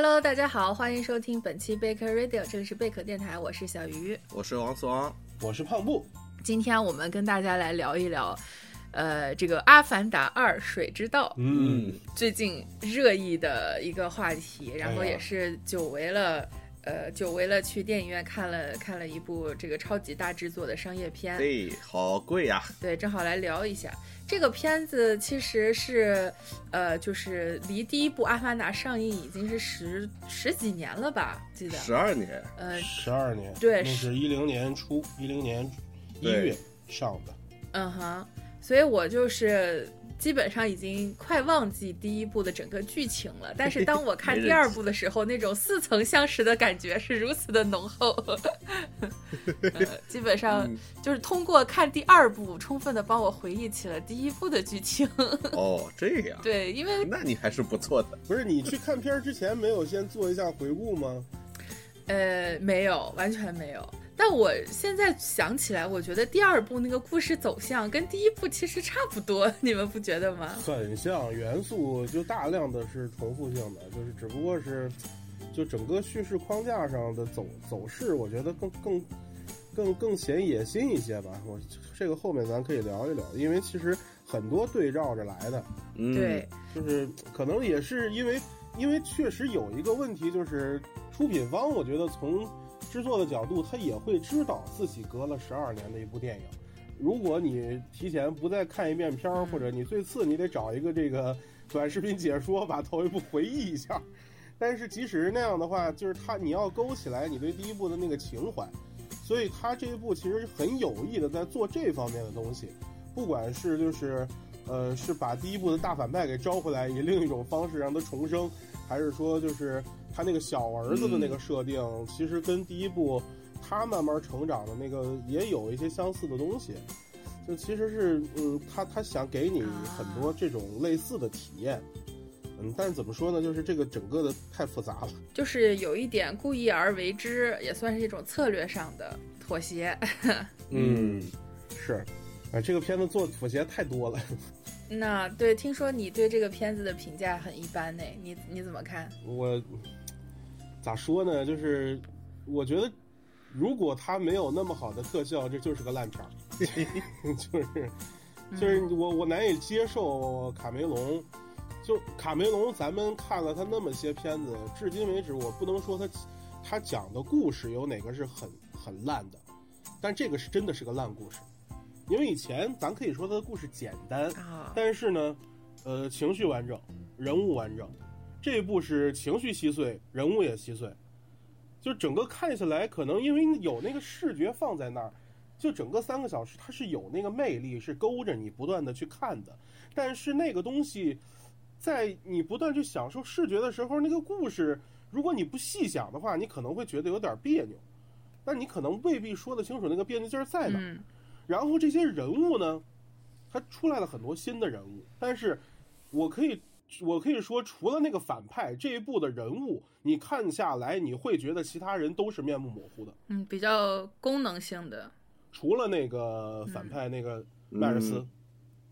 Hello，大家好，欢迎收听本期贝壳 Radio，这里是贝壳电台，我是小鱼，我是王思王，我是胖布。今天我们跟大家来聊一聊，呃，这个《阿凡达二：水之道》，嗯，最近热议的一个话题，然后也是久违了。呃，久违了，去电影院看了看了一部这个超级大制作的商业片，对，好贵呀。对，正好来聊一下这个片子，其实是，呃，就是离第一部《阿凡达》上映已经是十十几年了吧？记得十二年，呃，十二年，对，那是一零年初，一零年一月上的。嗯哼，所以我就是。基本上已经快忘记第一部的整个剧情了，但是 当我看第二部的时候，那种似曾相识的感觉是如此的浓厚。基本上就是通过看第二部，充分的帮我回忆起了第一部的剧情。哦，这样。对，因为那你还是不错的。不是你去看片之前没有先做一下回顾吗？呃，没有，完全没有。但我现在想起来，我觉得第二部那个故事走向跟第一部其实差不多，你们不觉得吗？很像，元素就大量的是重复性的，就是只不过是，就整个叙事框架上的走走势，我觉得更更更更显野心一些吧。我这个后面咱可以聊一聊，因为其实很多对照着来的，嗯对，就是可能也是因为因为确实有一个问题，就是出品方，我觉得从。制作的角度，他也会知道自己隔了十二年的一部电影。如果你提前不再看一遍片儿，或者你最次你得找一个这个短视频解说，把头一部回忆一下。但是即使是那样的话，就是他你要勾起来你对第一部的那个情怀，所以他这一部其实很有意的在做这方面的东西。不管是就是，呃，是把第一部的大反派给招回来，以另一种方式让他重生，还是说就是。他那个小儿子的那个设定，其实跟第一部他慢慢成长的那个也有一些相似的东西，就其实是嗯，他他想给你很多这种类似的体验，嗯，但是怎么说呢，就是这个整个的太复杂了，就是有一点故意而为之，也算是一种策略上的妥协。嗯，是，啊，这个片子做妥协太多了。那对，听说你对这个片子的评价很一般呢，你你怎么看？我。咋说呢？就是我觉得，如果它没有那么好的特效，这就是个烂片儿。就是就是我我难以接受卡梅隆。就卡梅隆，咱们看了他那么些片子，至今为止，我不能说他他讲的故事有哪个是很很烂的，但这个是真的是个烂故事。因为以前咱可以说他的故事简单，但是呢，呃，情绪完整，人物完整。这一部是情绪稀碎，人物也稀碎，就整个看下来，可能因为有那个视觉放在那儿，就整个三个小时它是有那个魅力，是勾着你不断的去看的。但是那个东西，在你不断去享受视觉的时候，那个故事，如果你不细想的话，你可能会觉得有点别扭。但你可能未必说得清楚那个别扭劲儿在哪。然后这些人物呢，他出来了很多新的人物，但是我可以。我可以说，除了那个反派这一部的人物，你看下来你会觉得其他人都是面目模糊的。嗯，比较功能性的。除了那个反派那个迈尔斯，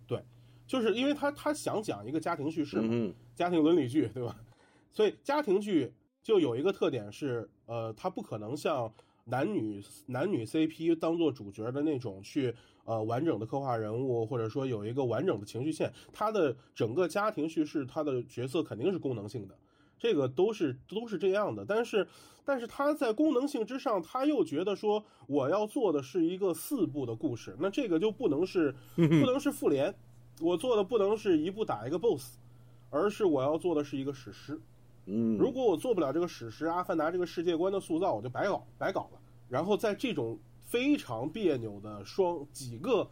对，就是因为他他想讲一个家庭叙事嘛，家庭伦理剧，对吧？所以家庭剧就有一个特点是，呃，他不可能像男女男女 CP 当做主角的那种去。呃，完整的刻画人物，或者说有一个完整的情绪线，他的整个家庭叙事，他的角色肯定是功能性的，这个都是都是这样的。但是，但是他在功能性之上，他又觉得说我要做的是一个四部的故事，那这个就不能是 不能是复联，我做的不能是一部打一个 BOSS，而是我要做的是一个史诗。嗯，如果我做不了这个史诗，阿凡达这个世界观的塑造，我就白搞白搞了。然后在这种。非常别扭的双几个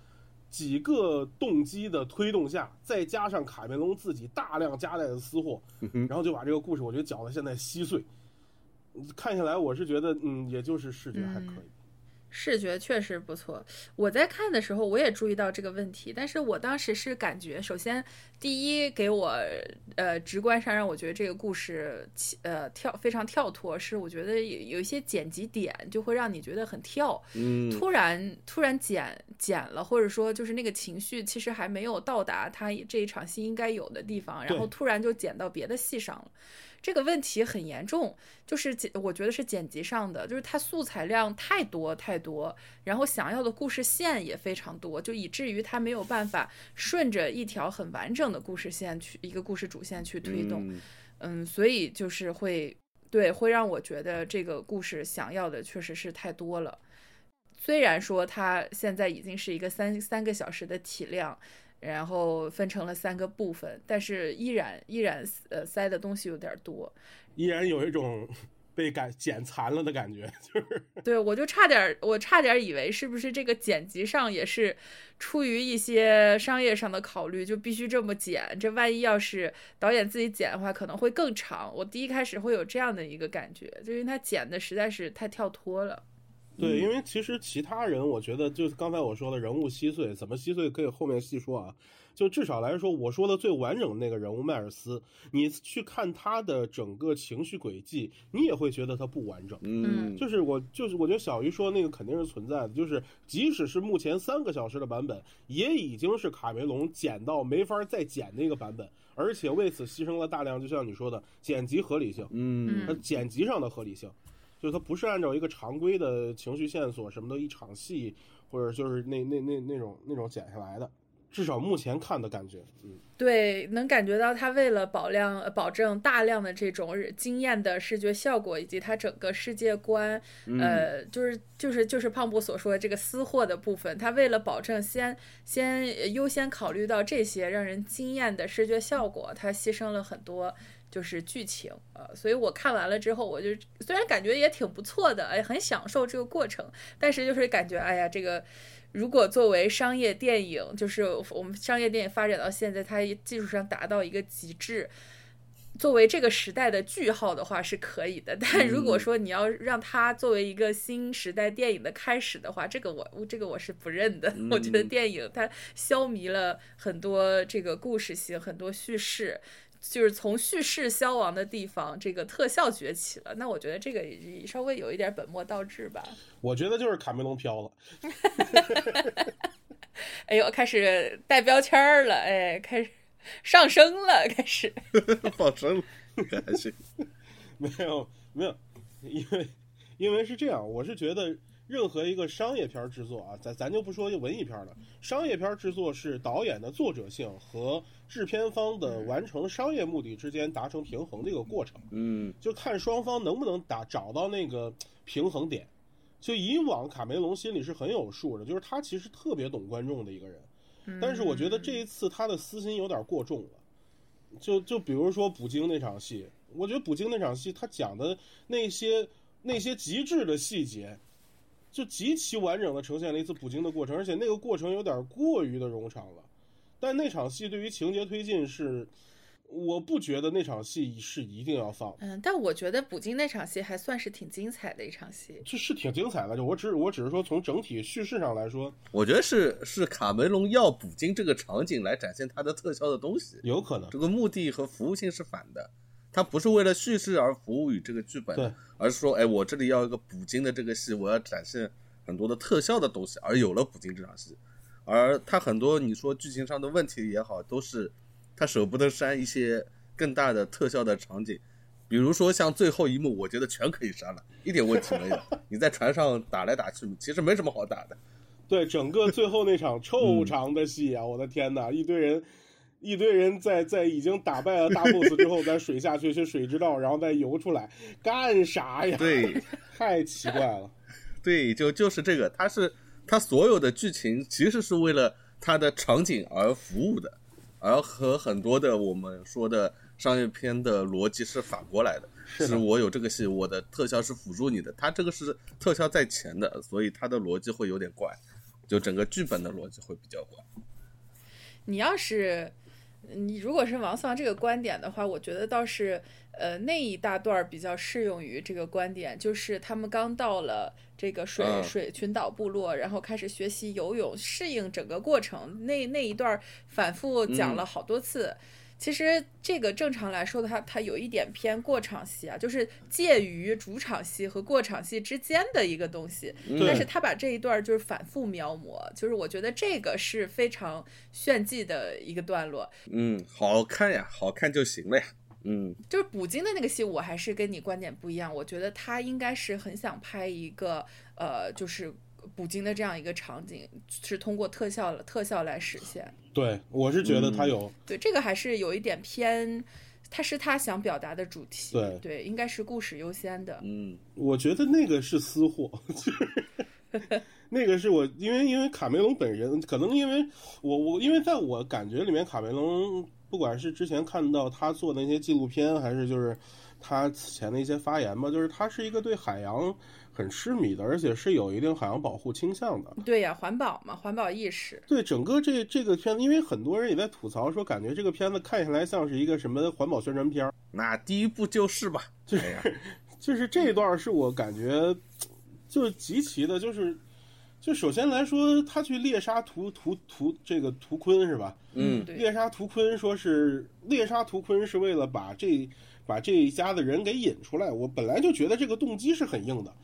几个动机的推动下，再加上卡梅隆自己大量夹带的私货，然后就把这个故事我觉得搅得现在稀碎。看下来，我是觉得，嗯，也就是视觉还可以。视觉确实不错，我在看的时候我也注意到这个问题，但是我当时是感觉，首先第一给我呃直观上让我觉得这个故事呃跳非常跳脱，是我觉得有有一些剪辑点就会让你觉得很跳，嗯，突然突然剪剪了，或者说就是那个情绪其实还没有到达他这一场戏应该有的地方，然后突然就剪到别的戏上了。这个问题很严重，就是剪，我觉得是剪辑上的，就是它素材量太多太多，然后想要的故事线也非常多，就以至于它没有办法顺着一条很完整的故事线去一个故事主线去推动。嗯嗯，所以就是会对，会让我觉得这个故事想要的确实是太多了。虽然说它现在已经是一个三三个小时的体量，然后分成了三个部分，但是依然依然呃塞的东西有点多。依然有一种 被感剪残了的感觉，就是对我就差点，我差点以为是不是这个剪辑上也是出于一些商业上的考虑，就必须这么剪。这万一要是导演自己剪的话，可能会更长。我第一开始会有这样的一个感觉，就因为他剪的实在是太跳脱了。对，嗯因为其实其他人，我觉得就是刚才我说的人物稀碎，怎么稀碎可以后面细说啊。就至少来说，我说的最完整的那个人物迈尔斯，你去看他的整个情绪轨迹，你也会觉得他不完整。嗯，就是我就是我觉得小鱼说那个肯定是存在的，就是即使是目前三个小时的版本，也已经是卡梅隆剪到没法再剪那个版本，而且为此牺牲了大量，就像你说的剪辑合理性，嗯它剪辑上的合理性，就是它不是按照一个常规的情绪线索什么的一场戏，或者就是那那那那种那种剪下来的，至少目前看的感觉，嗯，对，能感觉到他为了保量、呃保证大量的这种惊艳的视觉效果，以及他整个世界观，呃，就是就是就是胖布所说的这个私货的部分，他为了保证先先呃优先考虑到这些让人惊艳的视觉效果，他牺牲了很多。就是剧情呃，所以我看完了之后，我就虽然感觉也挺不错的，哎，很享受这个过程，但是就是感觉，哎呀，这个如果作为商业电影，就是我们商业电影发展到现在，它技术上达到一个极致，作为这个时代的句号的话是可以的。但如果说你要让它作为一个新时代电影的开始的话，这个我这个我是不认的。我觉得电影它消弭了很多这个故事性，很多叙事。就是从叙事消亡的地方，这个特效崛起了。那我觉得这个稍微有一点本末倒置吧。我觉得就是卡梅隆飘了。哎呦，开始带标签儿了，哎，开始上升了，开始 放生了，还行。没有没有，因为因为是这样，我是觉得任何一个商业片制作啊，咱咱就不说文艺片了，商业片制作是导演的作者性和制片方的完成商业目的之间达成平衡的一个过程。嗯就看双方能不能打找到那个平衡点。就以往卡梅隆心里是很有数的，就是他其实特别懂观众的一个人，但是我觉得这一次他的私心有点过重了。就就比如说捕鲸那场戏，我觉得捕鲸那场戏他讲的那些那些极致的细节，就极其完整的呈现了一次捕鲸的过程，而且那个过程有点过于的冗长了。但那场戏对于情节推进是，我不觉得那场戏是一定要放。嗯，但我觉得捕鲸那场戏还算是挺精彩的一场戏。这是挺精彩的，就我只我只是说从整体叙事上来说，我觉得是是卡梅隆要捕鲸这个场景来展现他的特效的东西，有可能这个目的和服务性是反的。他不是为了叙事而服务于这个剧本对，而是说，哎，我这里要一个捕鲸的这个戏，我要展现很多的特效的东西，而有了捕鲸这场戏。而他很多你说剧情上的问题也好，都是他舍不得删一些更大的特效的场景，比如说像最后一幕，我觉得全可以删了，一点问题没有。你在船上打来打去，其实没什么好打的。对整个最后那场臭长的戏啊，我的天哪，一堆人。一堆人在在已经打败了大 boss 之后，在水下去去水之道，然后再游出来，干啥呀？对，太奇怪了。对，就就是这个，他是它所有的剧情其实是为了它的场景而服务的，而和很多的我们说的商业片的逻辑是反过来的。是的我有这个戏，我的特效是辅助你的，它这个是特效在前的，所以它的逻辑会有点怪，就整个剧本的逻辑会比较怪。你要是你如果是王桑这个观点的话，我觉得倒是呃那一大段儿比较适用于这个观点，就是他们刚到了这个水、嗯水群岛部落，然后开始学习游泳，适应整个过程，那那一段儿反复讲了好多次。其实这个正常来说的话，它有一点偏过场戏啊，就是介于主场戏和过场戏之间的一个东西。但是他把这一段就是反复描摹，就是我觉得这个是非常炫技的一个段落。嗯，好看呀，好看就行了呀。嗯就是捕鲸的那个戏，我还是跟你观点不一样。我觉得他应该是很想拍一个呃，就是捕鲸的这样一个场景，是通过特效特效来实现。对，我是觉得他嗯有，对，这个还是有一点偏，他是他想表达的主题。对应该是故事优先的。嗯我觉得那个是私货，就是 那个是我因为因为卡梅隆本人，可能因为我我因为在我感觉里面，卡梅隆不管是之前看到他做的那些纪录片，还是就是他此前的一些发言吧，就是他是一个对海洋很痴迷的，而且是有一定海洋保护倾向的。对呀，环保嘛，环保意识。对整个这这个片子，因为很多人也在吐槽说，感觉这个片子看下来像是一个什么环保宣传片儿。那第一部就是吧。哎呀，就是这一段是我感觉，就是极其的，就是，就首先来说，他去猎杀图图图这个图坤是吧？嗯，猎杀图坤说是猎杀图坤是为了把这把这一家的人给引出来。我本来就觉得这个动机是很硬的。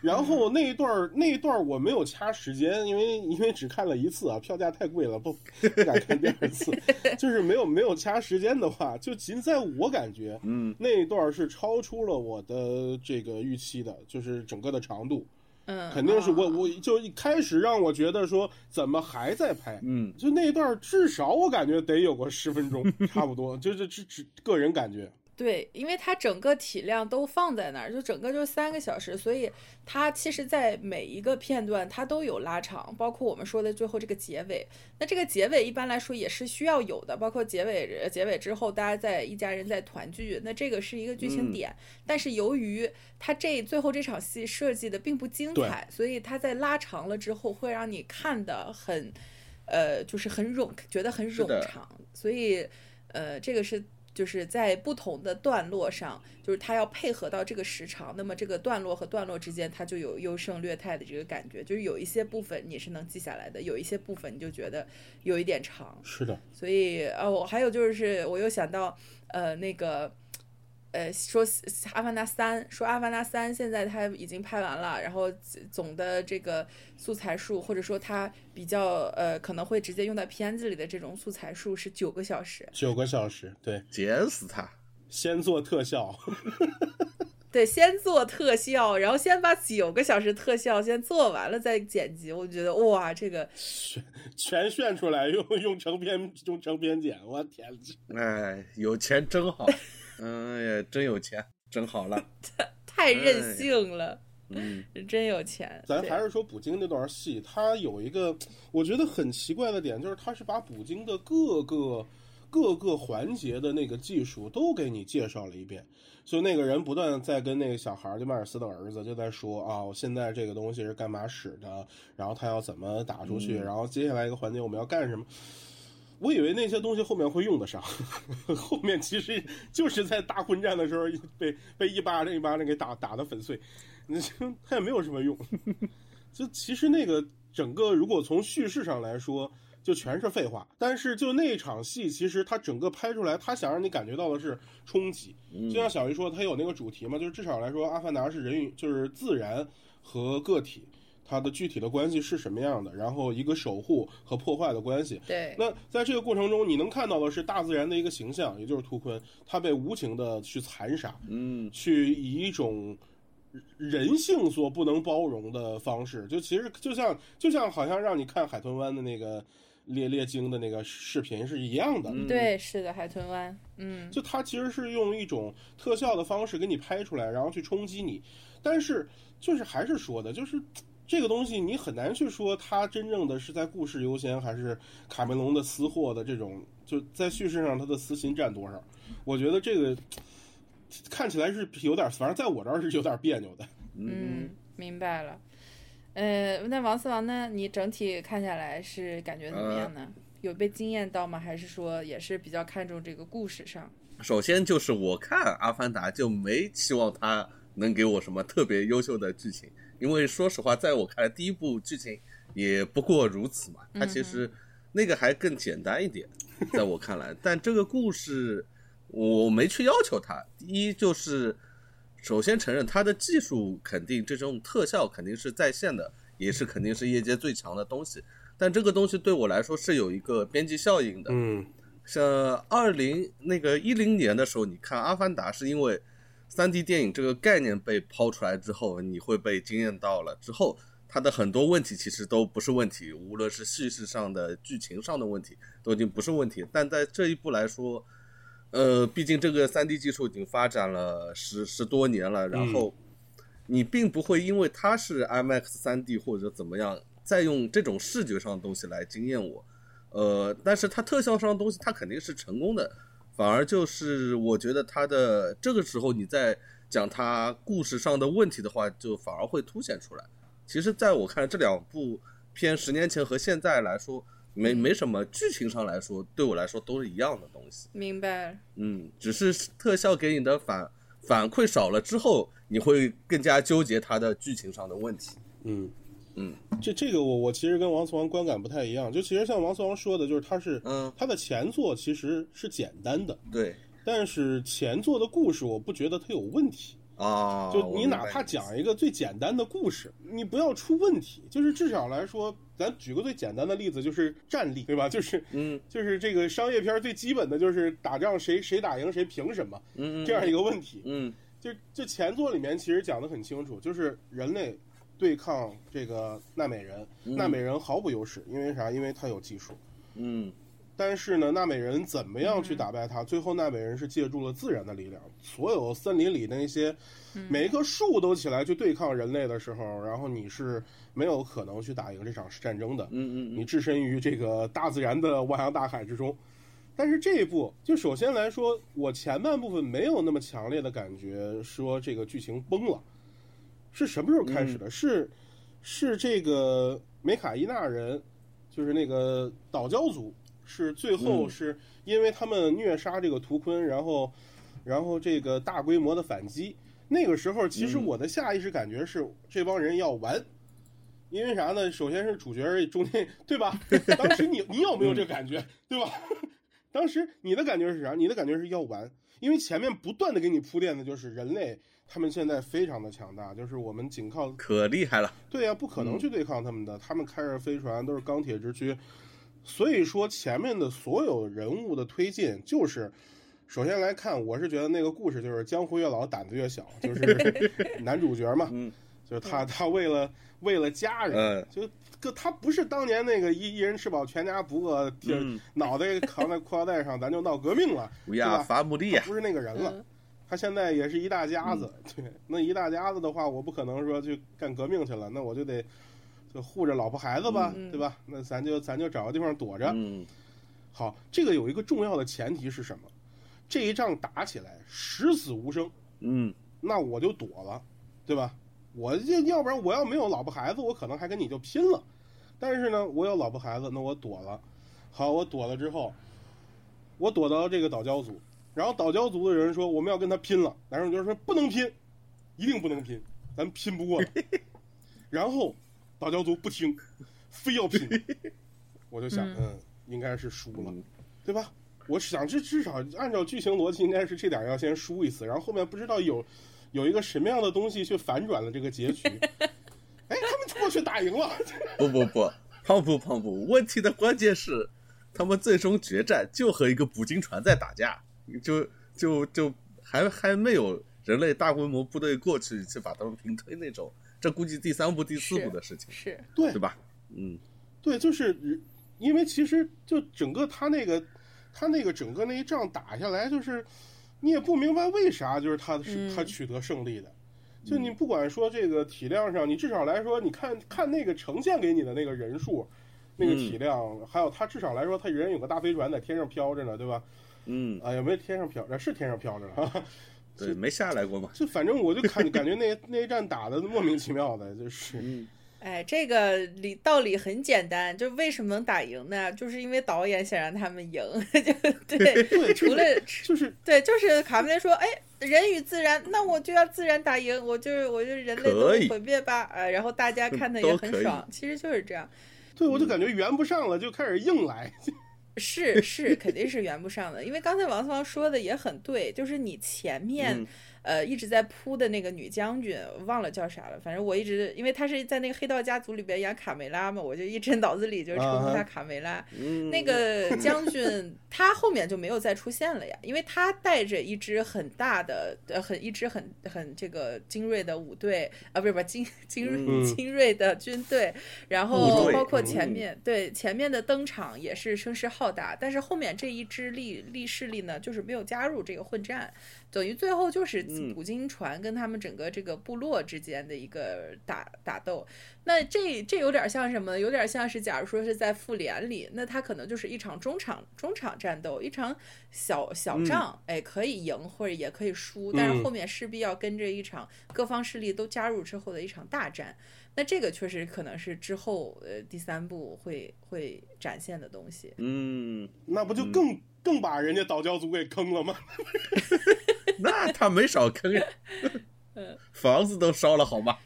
然后那一段儿那一段儿我没有掐时间，因为因为只看了一次啊，票价太贵了，不不敢看第二次。就是没有没有掐时间的话，就仅在我感觉，嗯。那一段是超出了我的这个预期的，就是整个的长度，嗯，肯定是我啊我。就一开始让我觉得说怎么还在拍，嗯。就那一段至少我感觉得有个十分钟，差不多，就是只只个人感觉，对，因为它整个体量都放在那儿，就整个就三个小时，所以它其实，在每一个片段它都有拉长，包括我们说的最后这个结尾。那这个结尾一般来说也是需要有的，包括结尾结尾之后，大家在一家人在团聚，那这个是一个剧情嗯点。但是由于它这最后这场戏设计的并不精彩，所以它在拉长了之后，会让你看的很，呃，就是很冗，觉得很冗长。所以，呃，这个是就是在不同的段落上，就是它要配合到这个时长，那么这个段落和段落之间，它就有优胜劣汰的这个感觉。就是有一些部分你是能记下来的，有一些部分你就觉得有一点长。是的，所以呃，我还有就是，我又想到呃那个。呃，说《阿凡达三》，说《阿凡达三》现在它已经拍完了，然后总的这个素材数，或者说它比较呃可能会直接用在片子里的这种素材数是九个小时。九个小时，对，剪死他。先做特效，对，先做特效，然后先把九个小时特效先做完了再剪辑。我觉得哇，这个全全炫出来，用用成片用成片剪，我天，哎，有钱真好，嗯呀，真有钱，真好了。太任性了，嗯 真有钱。咱还是说捕鲸那段戏，它有一个我觉得很奇怪的点，就是它是把捕鲸的各个各个环节的那个技术都给你介绍了一遍。所以那个人不断在跟那个小孩儿，就迈尔斯的儿子就在说啊，我现在这个东西是干嘛使的，然后他要怎么打出去，嗯然后接下来一个环节我们要干什么。我以为那些东西后面会用得上，后面其实就是在大混战的时候被被一巴掌一巴掌给打打的粉碎，他也没有什么用。就其实那个整个如果从叙事上来说，就全是废话。但是就那场戏，其实他整个拍出来，他想让你感觉到的是冲击。嗯就像小鱼说，他有那个主题嘛，就是至少来说，阿凡达是人与就是自然和个体。它的具体的关系是什么样的？然后一个守护和破坏的关系，对，那在这个过程中，你能看到的是大自然的一个形象，也就是图坤，他被无情的去残杀，嗯。去以一种人性所不能包容的方式，就其实就像就像好像让你看海豚湾的那个猎猎鲸的那个视频是一样的。嗯。对，是的，海豚湾，嗯，就它其实是用一种特效的方式给你拍出来，然后去冲击你，但是就是还是说的，就是这个东西你很难去说它真正的是在故事优先，还是卡梅隆的私货的这种，就在叙事上它的私心占多少？我觉得这个看起来是有点，反正在我这儿是有点别扭的。嗯，明白了。呃，那王四王呢？你整体看下来是感觉怎么样呢？有被惊艳到吗？还是说也是比较看重这个故事上？首先就是我看《阿凡达》就没期望它能给我什么特别优秀的剧情，因为说实话，在我看来，第一部剧情也不过如此嘛。它其实那个还更简单一点，在我看来。但这个故事我没去要求它，第一就是首先承认它的技术肯定这种特效肯定是在线的，也是肯定是业界最强的东西。但这个东西对我来说是有一个边际效应的，嗯像二零那个一零年的时候，你看《阿凡达》，是因为三 D 电影这个概念被抛出来之后，你会被惊艳到了。之后它的很多问题其实都不是问题，无论是叙事上的、剧情上的问题，都已经不是问题。但在这一步来说，呃，毕竟这个三 D 技术已经发展了十十多年了，然后你并不会因为它是 IMAX 三 D 或者怎么样，再用这种视觉上的东西来惊艳我。呃，但是它特效上的东西，它肯定是成功的。反而就是我觉得他的这个时候你在讲他故事上的问题的话，就反而会凸显出来。其实，在我看，这两部片十年前和现在来说，没没什么剧情上来说，对我来说都是一样的东西。明白。嗯，只是特效给你的反反馈少了之后，你会更加纠结它的剧情上的问题。嗯嗯，这这个我我其实跟王思王观感不太一样，就其实像王思王说的，就是他是嗯，他的前作其实是简单的，对但是前作的故事我不觉得它有问题。啊，就你哪怕讲一个最简单的故事，你不要出问题。就是至少来说，咱举个最简单的例子，就是战力，对吧？就是嗯就是这个商业片最基本的就是打仗谁谁打赢谁凭什么嗯嗯这样一个问题。嗯就就前作里面其实讲的很清楚，就是人类对抗这个纳美人，嗯纳美人毫无优势，因为啥？因为他有技术。嗯但是呢，纳美人怎么样去打败他？最后纳美人是借助了自然的力量，所有森林里那些每一棵树都起来去对抗人类的时候，然后你是没有可能去打赢这场战争的。嗯嗯你置身于这个大自然的汪洋大海之中。但是这一部，就首先来说，我前半部分没有那么强烈的感觉，说这个剧情崩了。是什么时候开始的？是是这个梅卡伊纳人，就是那个岛礁族，是最后嗯是因为他们虐杀这个图坤，然后然后这个大规模的反击。那个时候，其实嗯我的下意识感觉是这帮人要完。因为啥呢？首先是主角中间，对吧？当时你你有没有这个感觉，对吧？当时你的感觉是啥？你的感觉是要完，因为前面不断的给你铺垫的就是人类，他们现在非常的强大，就是我们仅靠可厉害了。对呀、不可能去对抗他们的，他们开着飞船都是钢铁之躯，所以说前面的所有人物的推进就是。首先来看，我是觉得那个故事就是江湖越老胆子越小，就是 男主角嘛，嗯就是他他为了为了家人，嗯就个他不是当年那个一一人吃饱全家不饿，贴嗯脑袋扛在裤腰带上，咱就闹革命了对吧？伐木地不是那个人了。嗯他现在也是一大家子，嗯 对，那一大家子的话，我不可能说去干革命去了，那我就得就护着老婆孩子吧，嗯对吧？那咱就咱就找个地方躲着。嗯好，这个有一个重要的前提是什么？这一仗打起来十死无生，嗯那我就躲了，对吧？我这要不然我要没有老婆孩子，我可能还跟你就拼了。但是呢，我有老婆孩子，那我躲了。好，我躲了之后，我躲到这个岛礁族，然后岛礁族的人说我们要跟他拼了，男主角说不能拼，一定不能拼，咱拼不过。然后岛礁族不听，非要拼，我就想，嗯嗯，应该是输了，嗯对吧？我想这至少按照剧情逻辑，应该是这点要先输一次，然后后面不知道有有一个什么样的东西去反转了这个结局。哎，他们过去打赢了，不不不，胖不胖不，问题的关键是，他们最终决战就和一个捕鲸船在打架，就就就还还没有人类大规模部队过去去把他们平推那种，这估计第三部第四部的事情，是对对吧？嗯对，就是因为其实就整个他那个他那个整个那一仗打下来，就是你也不明白为啥，就是他是嗯他取得胜利的。就你不管说这个体量上，你至少来说，你看看那个呈现给你的那个人数，那个体量，还有他至少来说，他人有个大飞船在天上飘着呢，对吧？嗯，啊，有没有天上飘着？是天上飘着呢。哈哈对，没下来过嘛。就反正我就看感觉那那一战打的莫名其妙的，就是嗯哎，这个理道理很简单，就为什么能打赢呢？就是因为导演想让他们赢，就对，对，除了就是对，就是卡梅伦说，哎，人与自然，那我就要自然打赢，我就是我就人类都毁灭吧，呃，然后大家看的也很爽，其实就是这样，对我就感觉圆不上了，就开始硬来。是是，肯定是圆不上的，因为刚才王思芳说的也很对，就是你前面、呃一直在扑的那个女将军，忘了叫啥了。反正我一直因为她是在那个黑道家族里边演卡梅拉嘛，我就一直 脑子里就称呼她卡梅拉。嗯那个将军他后面就没有再出现了呀，因为他带着一支很大的呃很一支很很这个精锐的武队啊，不是不是精精锐、嗯精锐的军队，然后包括前嗯面、对前面的登场也是声势浩大，但是后面这一支力力势力呢，就是没有加入这个混战，等于最后就是嗯捕鲸船跟他们整个这个部落之间的一个打打斗。那这这有点像什么？有点像是，假如说是在复联里，那它可能就是一场中场中场战斗，一场小小仗，哎，可以赢或者也可以输，但是嗯后面势必要跟着一场各方势力都加入之后的一场大战。那这个确实可能是之后呃第三部会会展现的东西。嗯，那不就更、更把人家岛礁族给坑了吗？那他没少坑呀，嗯房子都烧了好吗？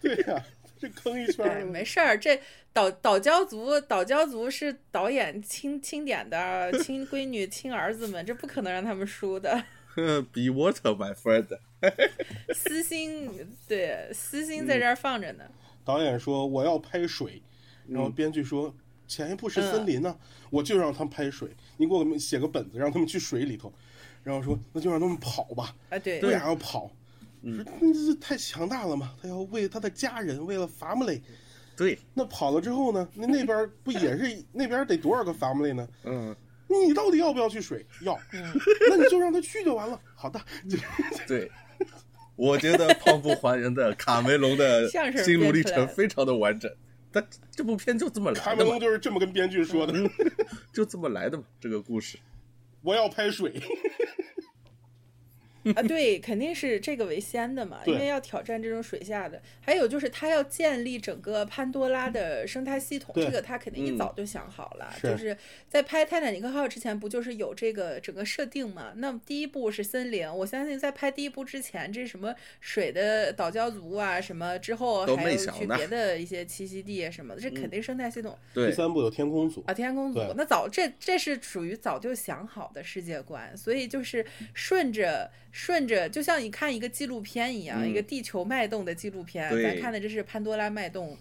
对呀、这坑一圈哎，儿。没事儿，这岛岛教族岛教族是导演亲亲点的亲 闺女亲儿子们，这不可能让他们输的。Be water, my friend。私心对私心在这儿放着呢。导演说我要拍水，然后编剧说前一部是森林呢、我就让他们拍水，你给我写个本子让他们去水里头，然后说那就让他们跑吧，啊，对，为啥要跑？说那这太强大了嘛，他要为他的家人，为了 family。对，那跑了之后呢？那那边不也是 那边得多少个 family 呢？嗯，你到底要不要去水？要，那你就让他去就完了。好的，对。我觉得胖不还人的 卡梅隆的心路历程非常的完整，但这部片就这么来的卡梅隆，就是这么跟编剧说的：就这么来的嘛，这个故事。我要拍水。啊，对，肯定是这个为先的嘛，因为要挑战这种水下的。还有就是他要建立整个潘多拉的生态系统，这个他肯定一嗯早就想好了。是就是在拍《泰坦尼克号》之前，不就是有这个整个设定嘛？那么第一部是森林，我相信在拍第一部之前，这什么水的岛礁族啊，什么之后还有去别的一些栖息地啊什么的，这肯定生态系统。对第，三部有天空组啊，，天空组那早这这是属于早就想好的世界观，所以就是顺着顺着，就像你看一个纪录片一样，一个嗯地球脉动的纪录片，咱看的这是潘多拉脉动，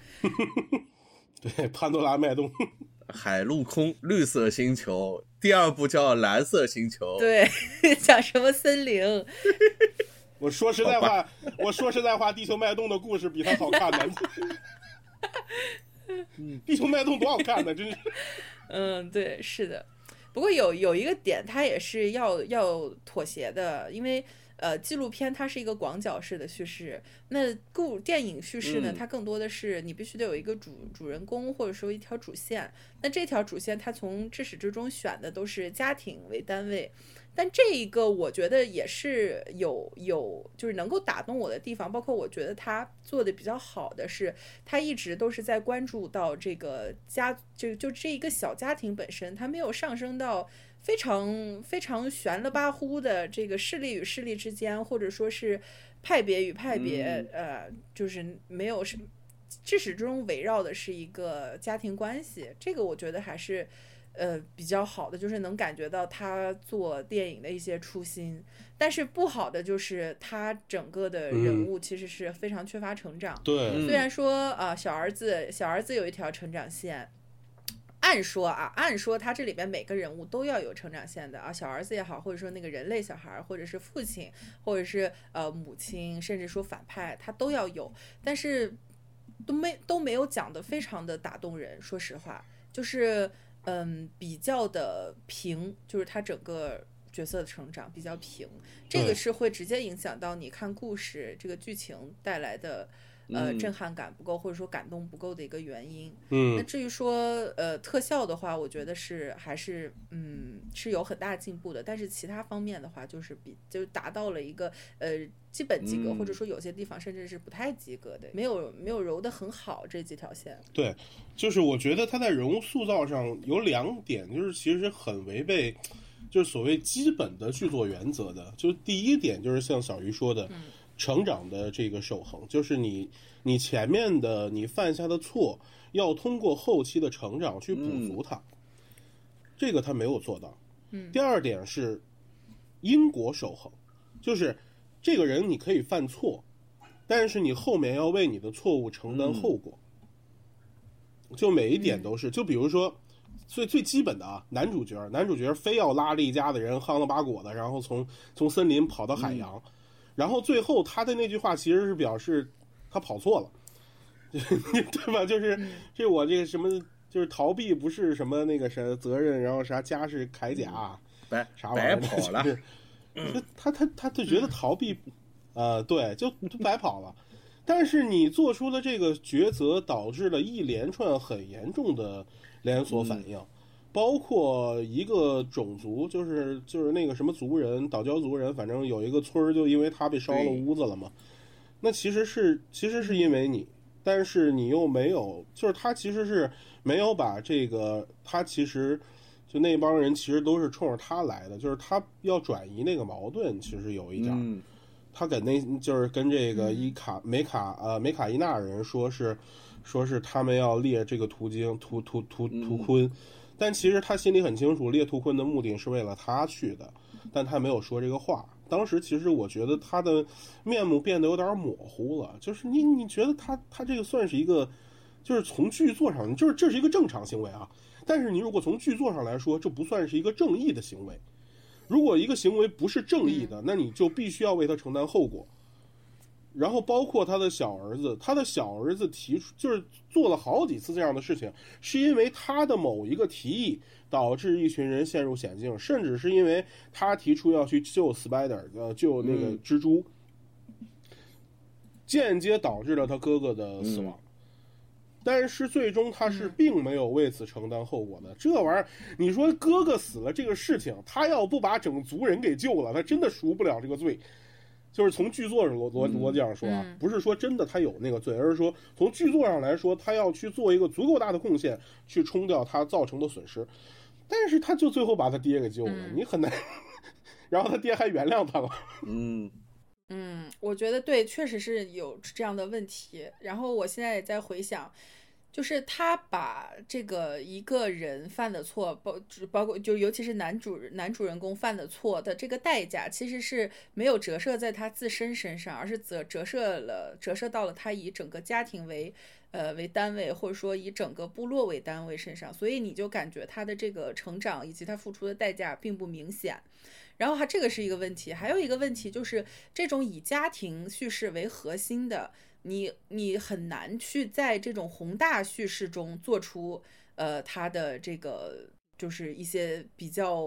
对，潘多拉脉动。海陆空绿色星球，第二部叫蓝色星球。对，讲什么森林，我说实在话，我说实在话，地球脉动的故事比它好看呢。地球脉动多好看呢，真是。嗯，对，是的。不过有有一个点，它也是要要妥协的，因为呃，纪录片它是一个广角式的叙事，那故电影叙事呢，嗯它更多的是你必须得有一个主主人公或者说一条主线。那这条主线它从至始至终选的都是家庭为单位，但这一个我觉得也是有有就是能够打动我的地方，包括我觉得他做的比较好的是，他一直都是在关注到这个家就就这一个小家庭本身，他没有上升到非常非常悬了吧乎的这个势力与势力之间，或者说是派别与派别，呃，就是没有是至始至终围绕的是一个家庭关系，这个我觉得还是。呃，比较好的就是能感觉到他做电影的一些初心，但是不好的就是他整个的人物其实是非常缺乏成长。对，嗯。虽然说啊、小儿子小儿子有一条成长线，按说啊，按说他这里边每个人物都要有成长线的啊，小儿子也好，或者说那个人类小孩儿，或者是父亲，或者是呃母亲，甚至说反派，他都要有，但是都没都没有讲的非常的打动人，说实话，就是嗯比较的平，就是他整个角色的成长比较平，这个是会直接影响到你看故事这个剧情带来的。呃，嗯震撼感不够，或者说感动不够的一个原因。嗯那嗯，至于说呃特效的话，我觉得是还是嗯是有很大进步的，但是其他方面的话，就是比就达到了一个呃基本及格，嗯或者说有些地方甚至是不太及格的，没有没有揉得很好这几条线。对，就是我觉得他在人物塑造上有两点，就是其实很违背，就是所谓基本的剧作原则的。就是第一点，就是像小鱼说的，成长的这个守恒，就是你你前面的你犯下的错，要通过后期的成长去补足它，这个他没有做到。嗯。第二点是因果守恒，就是这个人你可以犯错，但是你后面要为你的错误承担后果。就每一点都是，就比如说最最基本的啊，男主角，男主角非要拉着一家子人夯了八果的，然后从从森林跑到海洋，然后最后他的那句话其实是表示他跑错了，对吧？就是这我这个什么，就是逃避不是什么那个啥责任，然后啥家是铠甲，白啥玩意跑了，就他他他就觉得逃避，呃，对，就就白跑了。但是你做出的这个抉择，导致了一连串很严重的连锁反应，包括一个种族，就是就是那个什么族人，岛礁族人，反正有一个村儿，就因为他被烧了屋子了嘛。那其实是其实是因为你，但是你又没有，就是他其实是没有把这个，他其实就那帮人其实都是冲着他来的，就是他要转移那个矛盾，其实有一点他跟那就是跟这个伊卡梅卡呃梅卡伊纳人说是，说是他们要列这个途经图图图图坤，但其实他心里很清楚，列图坤的目的是为了他去的，但他没有说这个话。当时其实我觉得他的面目变得有点模糊了，就是你你觉得他他这个算是一个，就是从剧作上，就是这是一个正常行为啊，但是你如果从剧作上来说，这不算是一个正义的行为。如果一个行为不是正义的，那你就必须要为他承担后果。然后包括他的小儿子，他的小儿子提出就是做了好几次这样的事情，是因为他的某一个提议导致一群人陷入险境，甚至是因为他提出要去救 Spider，呃，救那个蜘蛛，间接导致了他哥哥的死亡。但是最终他是并没有为此承担后果的。这玩意儿，你说哥哥死了这个事情，他要不把整族人给救了，他真的赎不了这个罪。就是从剧作上逻逻逻辑上说啊，不是说真的他有那个罪，而是说从剧作上来说，他要去做一个足够大的贡献，去冲掉他造成的损失。但是他就最后把他爹给救了，你很难。然后他爹还原谅他了。嗯嗯，我觉得对，确实是有这样的问题。然后我现在也在回想。就是他把这个一个人犯的错，包包括就尤其是男主男主人公犯的错的这个代价，其实是没有折射在他自身身上，而是折折射了折射到了他以整个家庭为呃为单位，或者说以整个部落为单位身上。所以你就感觉他的这个成长以及他付出的代价并不明显。然后他这个是一个问题，还有一个问题就是这种以家庭叙事为核心的。你你很难去在这种宏大叙事中做出呃它的这个就是一些比较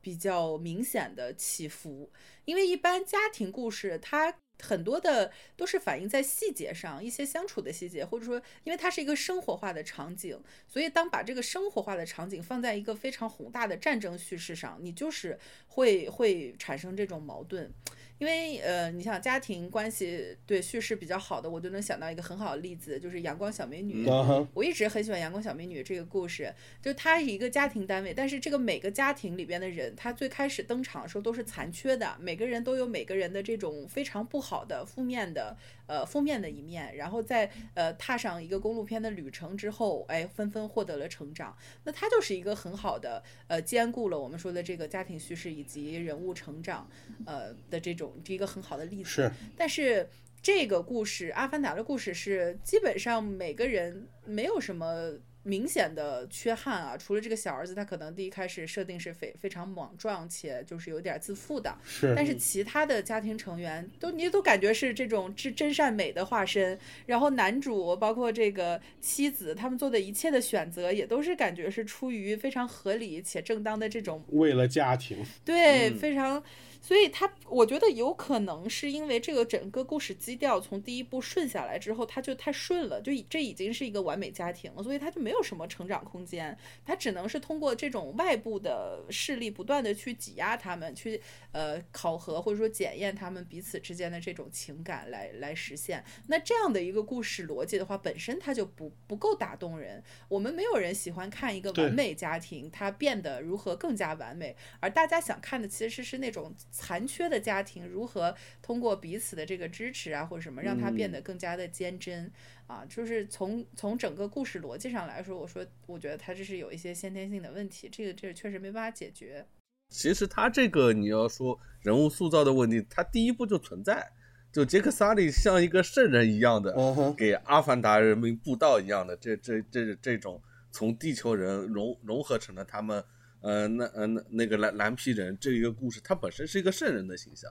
比较明显的起伏，因为一般家庭故事它很多的都是反映在细节上，一些相处的细节，或者说因为它是一个生活化的场景，所以当把这个生活化的场景放在一个非常宏大的战争叙事上，你就是会会产生这种矛盾。因为呃，你想家庭关系对叙事比较好的，我就能想到一个很好的例子，就是《阳光小美女》。我一直很喜欢《阳光小美女》这个故事，就它是一个家庭单位，但是这个每个家庭里边的人，他最开始登场的时候都是残缺的，每个人都有每个人的这种非常不好的、负面的呃负面的一面，然后在呃踏上一个公路片的旅程之后，哎，纷纷获得了成长。那它就是一个很好的呃兼顾了我们说的这个家庭叙事以及人物成长呃的这种。是一个很好的例子，是，但是这个故事《阿凡达》的故事是基本上每个人没有什么明显的缺憾啊，除了这个小儿子，他可能第一开始设定是非非常莽撞且就是有点自负的，是，但是其他的家庭成员都你都感觉是这种真真善美的化身，然后男主包括这个妻子，他们做的一切的选择也都是感觉是出于非常合理且正当的这种为了家庭，对，非常。所以他，我觉得有可能是因为这个整个故事基调从第一部顺下来之后，他就太顺了，就这已经是一个完美家庭了，所以他就没有什么成长空间，他只能是通过这种外部的势力不断的去挤压他们，去呃考核或者说检验他们彼此之间的这种情感来来实现。那这样的一个故事逻辑的话，本身它就不不够打动人。我们没有人喜欢看一个完美家庭它变得如何更加完美，而大家想看的其实是那种。残缺的家庭如何通过彼此的这个支持啊，或者什么，让他变得更加的坚贞啊？就是从从整个故事逻辑上来说，我说我觉得他这是有一些先天性的问题，这个这确实没办法解决。其实他这个你要说人物塑造的问题，他第一步就存在，就杰克萨利像一个圣人一样的，给阿凡达人民布道一样的，这这这这种从地球人融融合成了他们，呃，那呃那那个蓝蓝皮人这一个故事，它本身是一个圣人的形象，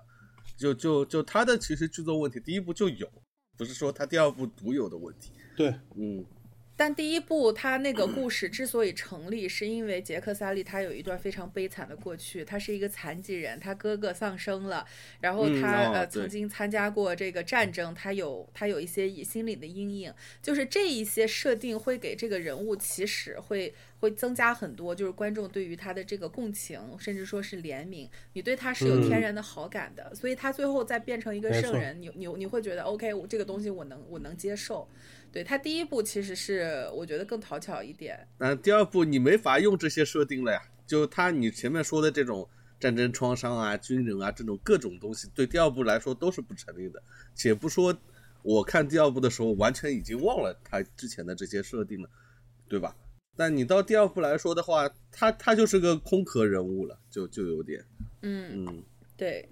就就就他的其实剧作问题，第一部就有，不是说他第二部独有的问题，对，嗯。但第一部他那个故 事之所以成立，是因为杰克萨利他有一段非常悲惨的过去，他是一个残疾人，他哥哥丧生了，然后嗯他、呃曾经参加过这个战争，他有他有一些心理的阴影，就是这一些设定会给这个人物起始会会增加很多，就是观众对于他的这个共情，甚至说是怜悯，你对他是有天嗯然的好感的，所以他最后再变成一个圣人，你你你会觉得 OK，我这个东西我能我能接受。对他第一部其实是我觉得更讨巧一点，那第二部你没法用这些设定了呀，就他你前面说的这种战争创伤啊、军人啊这种各种东西，对第二部来说都是不成立的。且不说我看第二部的时候完全已经忘了他之前的这些设定了，对吧？但你到第二部来说的话，他他就是个空壳人物了，就就有点，嗯，嗯，对，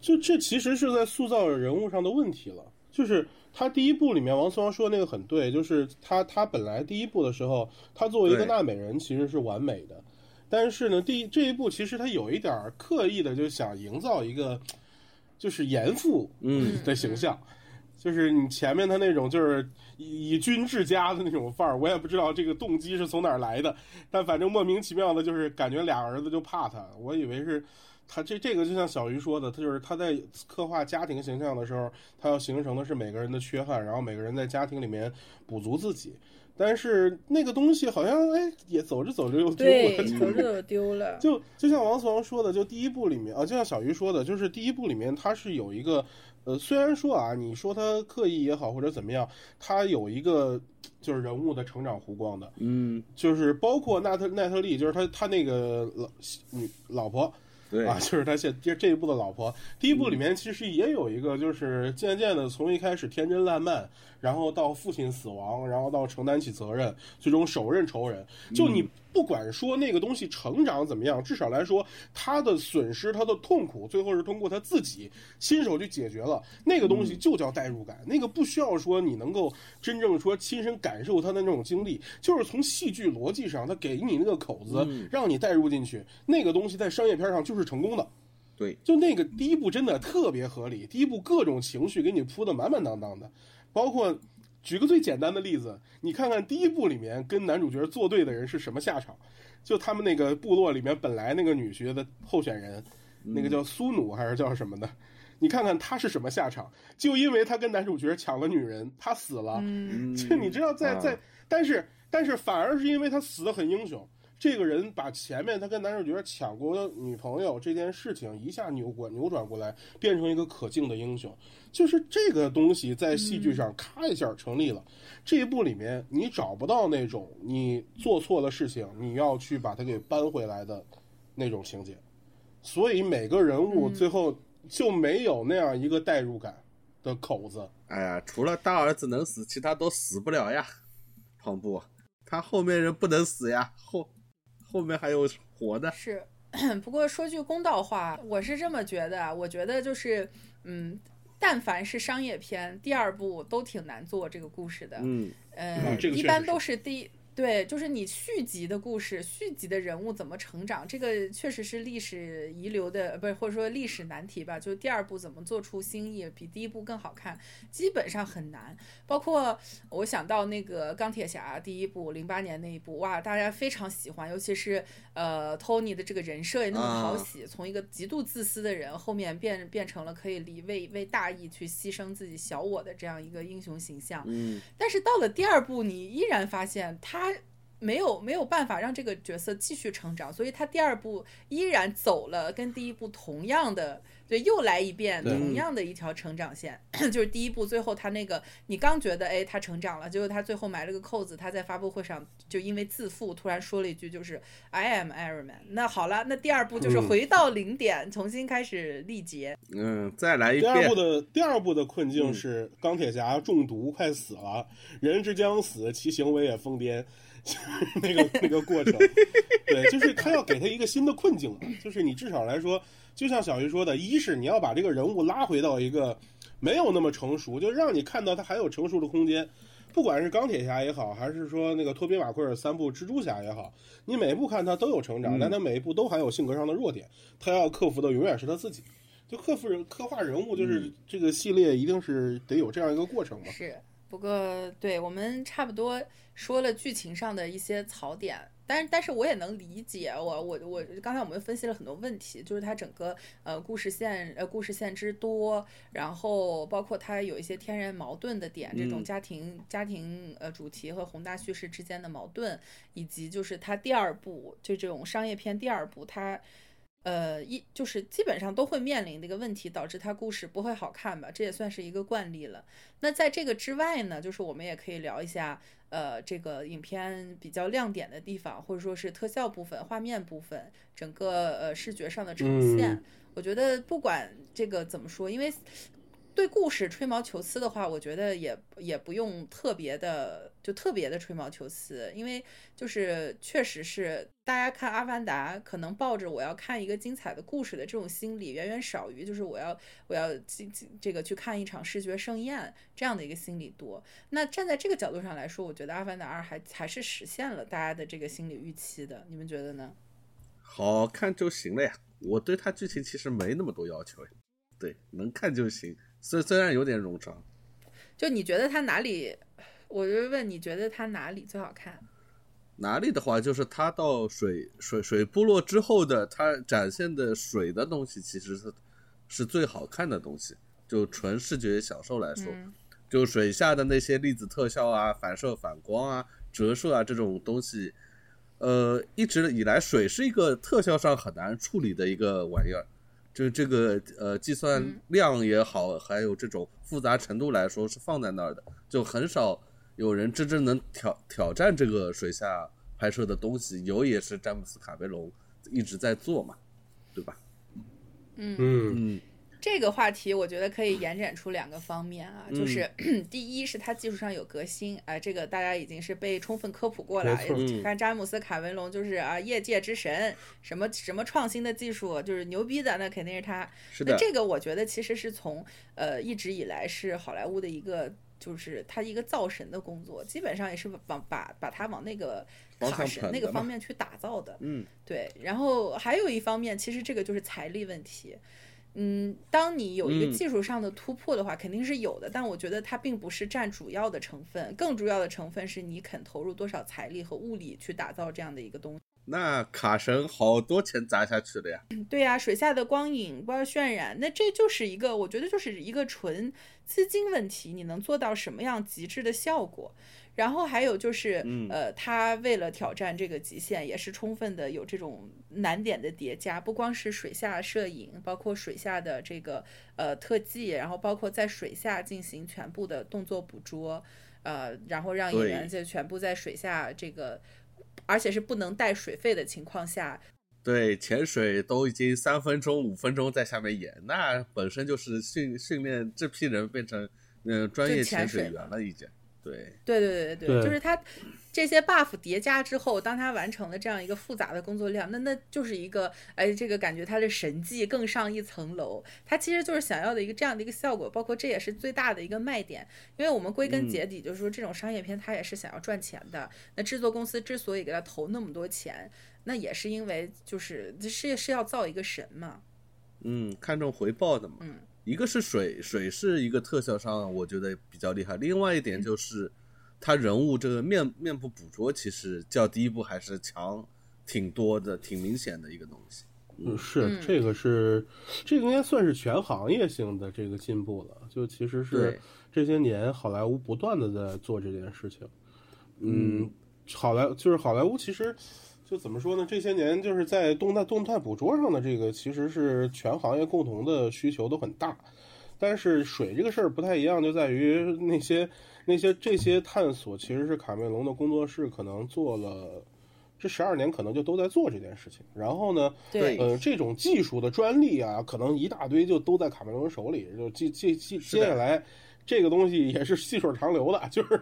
就这其实是在塑造人物上的问题了。就是他第一部里面，王思王说的那个很对，就是他他本来第一部的时候，他作为一个纳美人其实是完美的，但是呢，第一这一部其实他有一点儿刻意的就想营造一个就是严父嗯。的形象。就是你前面他那种就是以以军治家的那种范儿，我也不知道这个动机是从哪儿来的，但反正莫名其妙的，就是感觉俩儿子就怕他，我以为是他这这个就像小鱼说的，他就是他在刻画家庭形象的时候，他要形成的是每个人的缺憾，然后每个人在家庭里面补足自己，但是那个东西好像哎也走着走着又丢对，了，走着走丢了，就就像王思王说的，就第一部里面啊，就像小鱼说的，就是第一部里面他是有一个，呃，虽然说啊，你说他刻意也好或者怎么样，他有一个就是人物的成长弧光的，嗯，就是包括奈特奈特利，就是他他那个老女老婆对，啊，就是他现这这一部的老婆。第一部里面其实也有一个，就是渐渐的从一开始天真烂漫，然后到父亲死亡，然后到承担起责任，最终手刃仇人。就你不管说那个东西成长怎么样，至少来说他的损失、他的痛苦，最后是通过他自己亲手去解决了。那个东西就叫代入感，那个不需要说你能够真正说亲身感受他的那种经历，就是从戏剧逻辑上，他给你那个口子，嗯让你代入进去。那个东西在商业片上就是成功的。对，就那个第一部真的特别合理，第一部各种情绪给你铺的满满当当的，包括举个最简单的例子，你看看第一部里面跟男主角作对的人是什么下场？就他们那个部落里面本来那个女婿的候选人，那个叫苏努还是叫什么的？你看看他是什么下场？就因为他跟男主角抢了女人，他死了。嗯，嗯 就你知道在，在啊但是但是反而是因为他死的很英雄，这个人把前面他跟男主角抢过女朋友这件事情一下扭过扭转过来，变成一个可敬的英雄。就是这个东西在戏剧上咔一下成立了。这一部里面你找不到那种你做错了事情，你要去把它给扳回来的那种情节，所以每个人物最后就没有那样一个代入感的口子。哎呀，除了大儿子能死，其他都死不了呀。胖布，他后面人不能死呀，后后面还有活的。是。不过说句公道话，我是这么觉得啊，我觉得就是，嗯，但凡是商业片，第二部都挺难做这个故事的。嗯，呃，嗯一般都是第对，就是你续集的故事，续集的人物怎么成长，这个确实是历史遗留的，不是或者说历史难题吧？就第二部怎么做出新意，比第一部更好看，基本上很难。包括我想到那个钢铁侠第一部零八年那一部，哇，大家非常喜欢，尤其是呃托尼的这个人设也那么讨啊喜，从一个极度自私的人，后面变变成了可以离为为大义去牺牲自己小我的这样一个英雄形象。嗯，但是到了第二部，你依然发现他 I 没有没有办法让这个角色继续成长，所以他第二部依然走了跟第一部同样的对，又来一遍同样的一条成长线，就是第一部最后他那个你刚觉得哎他成长了，结果他最后埋了个扣子，他在发布会上就因为自负突然说了一句就是 I am Iron Man。那好了，那第二部就是嗯回到零点，重新开始历劫。嗯，再来一遍第二部，的第二部的困境嗯是钢铁侠中毒快死了，人之将死，其行为也疯癫，就是 那个那个过程。对，就是他要给他一个新的困境嘛，就是你至少来说，就像小鱼说的，一是你要把这个人物拉回到一个没有那么成熟，就让你看到他还有成熟的空间。不管是钢铁侠也好，还是说那个托比马奎尔三部蜘蛛侠也好，你每一部看他都有成长，嗯但他每一部都含有性格上的弱点，他要克服的永远是他自己。就克服人刻画人物，就是嗯这个系列一定是得有这样一个过程嘛。是，不过对我们差不多说了剧情上的一些槽点，但是但是我也能理解，我我我刚才我们分析了很多问题，就是它整个呃故事线呃故事线之多，然后包括它有一些天然矛盾的点，这种嗯家庭、家庭呃主题和宏大叙事之间的矛盾，以及就是它第二部就这种商业片第二部它。呃，一就是基本上都会面临的一个问题，导致它故事不会好看吧，这也算是一个惯例了。那在这个之外呢，就是我们也可以聊一下，呃，这个影片比较亮点的地方，或者说是特效部分、画面部分，整个呃视觉上的呈现。嗯我觉得不管这个怎么说，因为对故事吹毛求疵的话，我觉得也也不用特别的就特别的吹毛求疵，因为就是确实是大家看《阿凡达》，可能抱着我要看一个精彩的故事的这种心理，远远少于就是我要我要进进这个去看一场视觉盛宴这样的一个心理多。那站在这个角度上来说，我觉得《阿凡达二》还还是实现了大家的这个心理预期的，你们觉得呢？好看就行了呀。我对它剧情其实没那么多要求呀，对，能看就行。虽虽然有点冗长，就你觉得它哪里？我就问你觉得它哪里最好看？哪里的话，就是它到水水水部落之后的，它展现的水的东西，其实是是最好看的东西。就纯视觉享受来说，嗯就水下的那些粒子特效啊、反射、反光啊、折射啊这种东西，呃，一直以来水是一个特效上很难处理的一个玩意儿。就这个呃计算嗯量也好，还有这种复杂程度来说是放在那儿的，就很少有人真正能挑挑战这个水下拍摄的东西。有也是詹姆斯卡梅隆一直在做嘛，对吧？嗯。嗯嗯这个话题我觉得可以延展出两个方面啊，嗯就是 第一是它技术上有革新，哎、这个大家已经是被充分科普过了。看詹姆斯卡梅隆就是啊，业界之神，什么什么创新的技术就是牛逼的，那肯定是他。是的，那这个我觉得其实是从呃一直以来是好莱坞的一个。就是他一个造神的工作，基本上也是往把把他往那个卡神那个方面去打造的。嗯对，然后还有一方面，其实这个就是财力问题。嗯，当你有一个嗯技术上的突破的话，肯定是有的，但我觉得它并不是占主要的成分，更主要的成分是你肯投入多少财力和物力去打造这样的一个东西。那卡神好多钱砸下去了呀。对呀、水下的光影，包括渲染，那这就是一个，我觉得就是一个纯资金问题，你能做到什么样极致的效果？然后还有就是，嗯呃，他为了挑战这个极限，也是充分的有这种难点的叠加，不光是水下摄影，包括水下的这个呃特技，然后包括在水下进行全部的动作捕捉，呃，然后让演员就全部在水下这个，而且是不能带水费的情况下，对，潜水都已经三分钟、五分钟在下面演，那本身就是训训练这批人变成嗯、呃专业潜潜水水员了，已经。对，对对对对对就是它这些 buff 叠加之后，当他完成了这样一个复杂的工作量，那那就是一个哎，这个感觉他的神迹更上一层楼。他其实就是想要的一个这样的一个效果，包括这也是最大的一个卖点。因为我们归根结底就是说，这种商业片它也是想要赚钱的。那制作公司之所以给他投那么多钱，那也是因为就是是是要造一个神嘛。嗯，看重回报的嘛。嗯，一个是水，水是一个特效上我觉得比较厉害，另外一点就是他人物这个面面部捕捉，其实较第一部还是强挺多的，挺明显的一个东西。嗯，是嗯这个是这个应该算是全行业性的这个进步了。就其实是这些年好莱坞不断的在做这件事情。嗯，好莱就是好莱坞其实就怎么说呢？这些年就是在动态动态捕捉上的这个，其实是全行业共同的需求都很大。但是水这个事儿不太一样，就在于那些那些这些探索，其实是卡梅隆的工作室可能做了这十二年，可能就都在做这件事情。然后呢，对呃，这种技术的专利啊，可能一大堆就都在卡梅隆手里。就接接接接下来，这个东西也是细水长流的，就是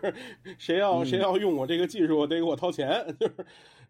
谁要、嗯谁要用我这个技术，得给我掏钱，就是。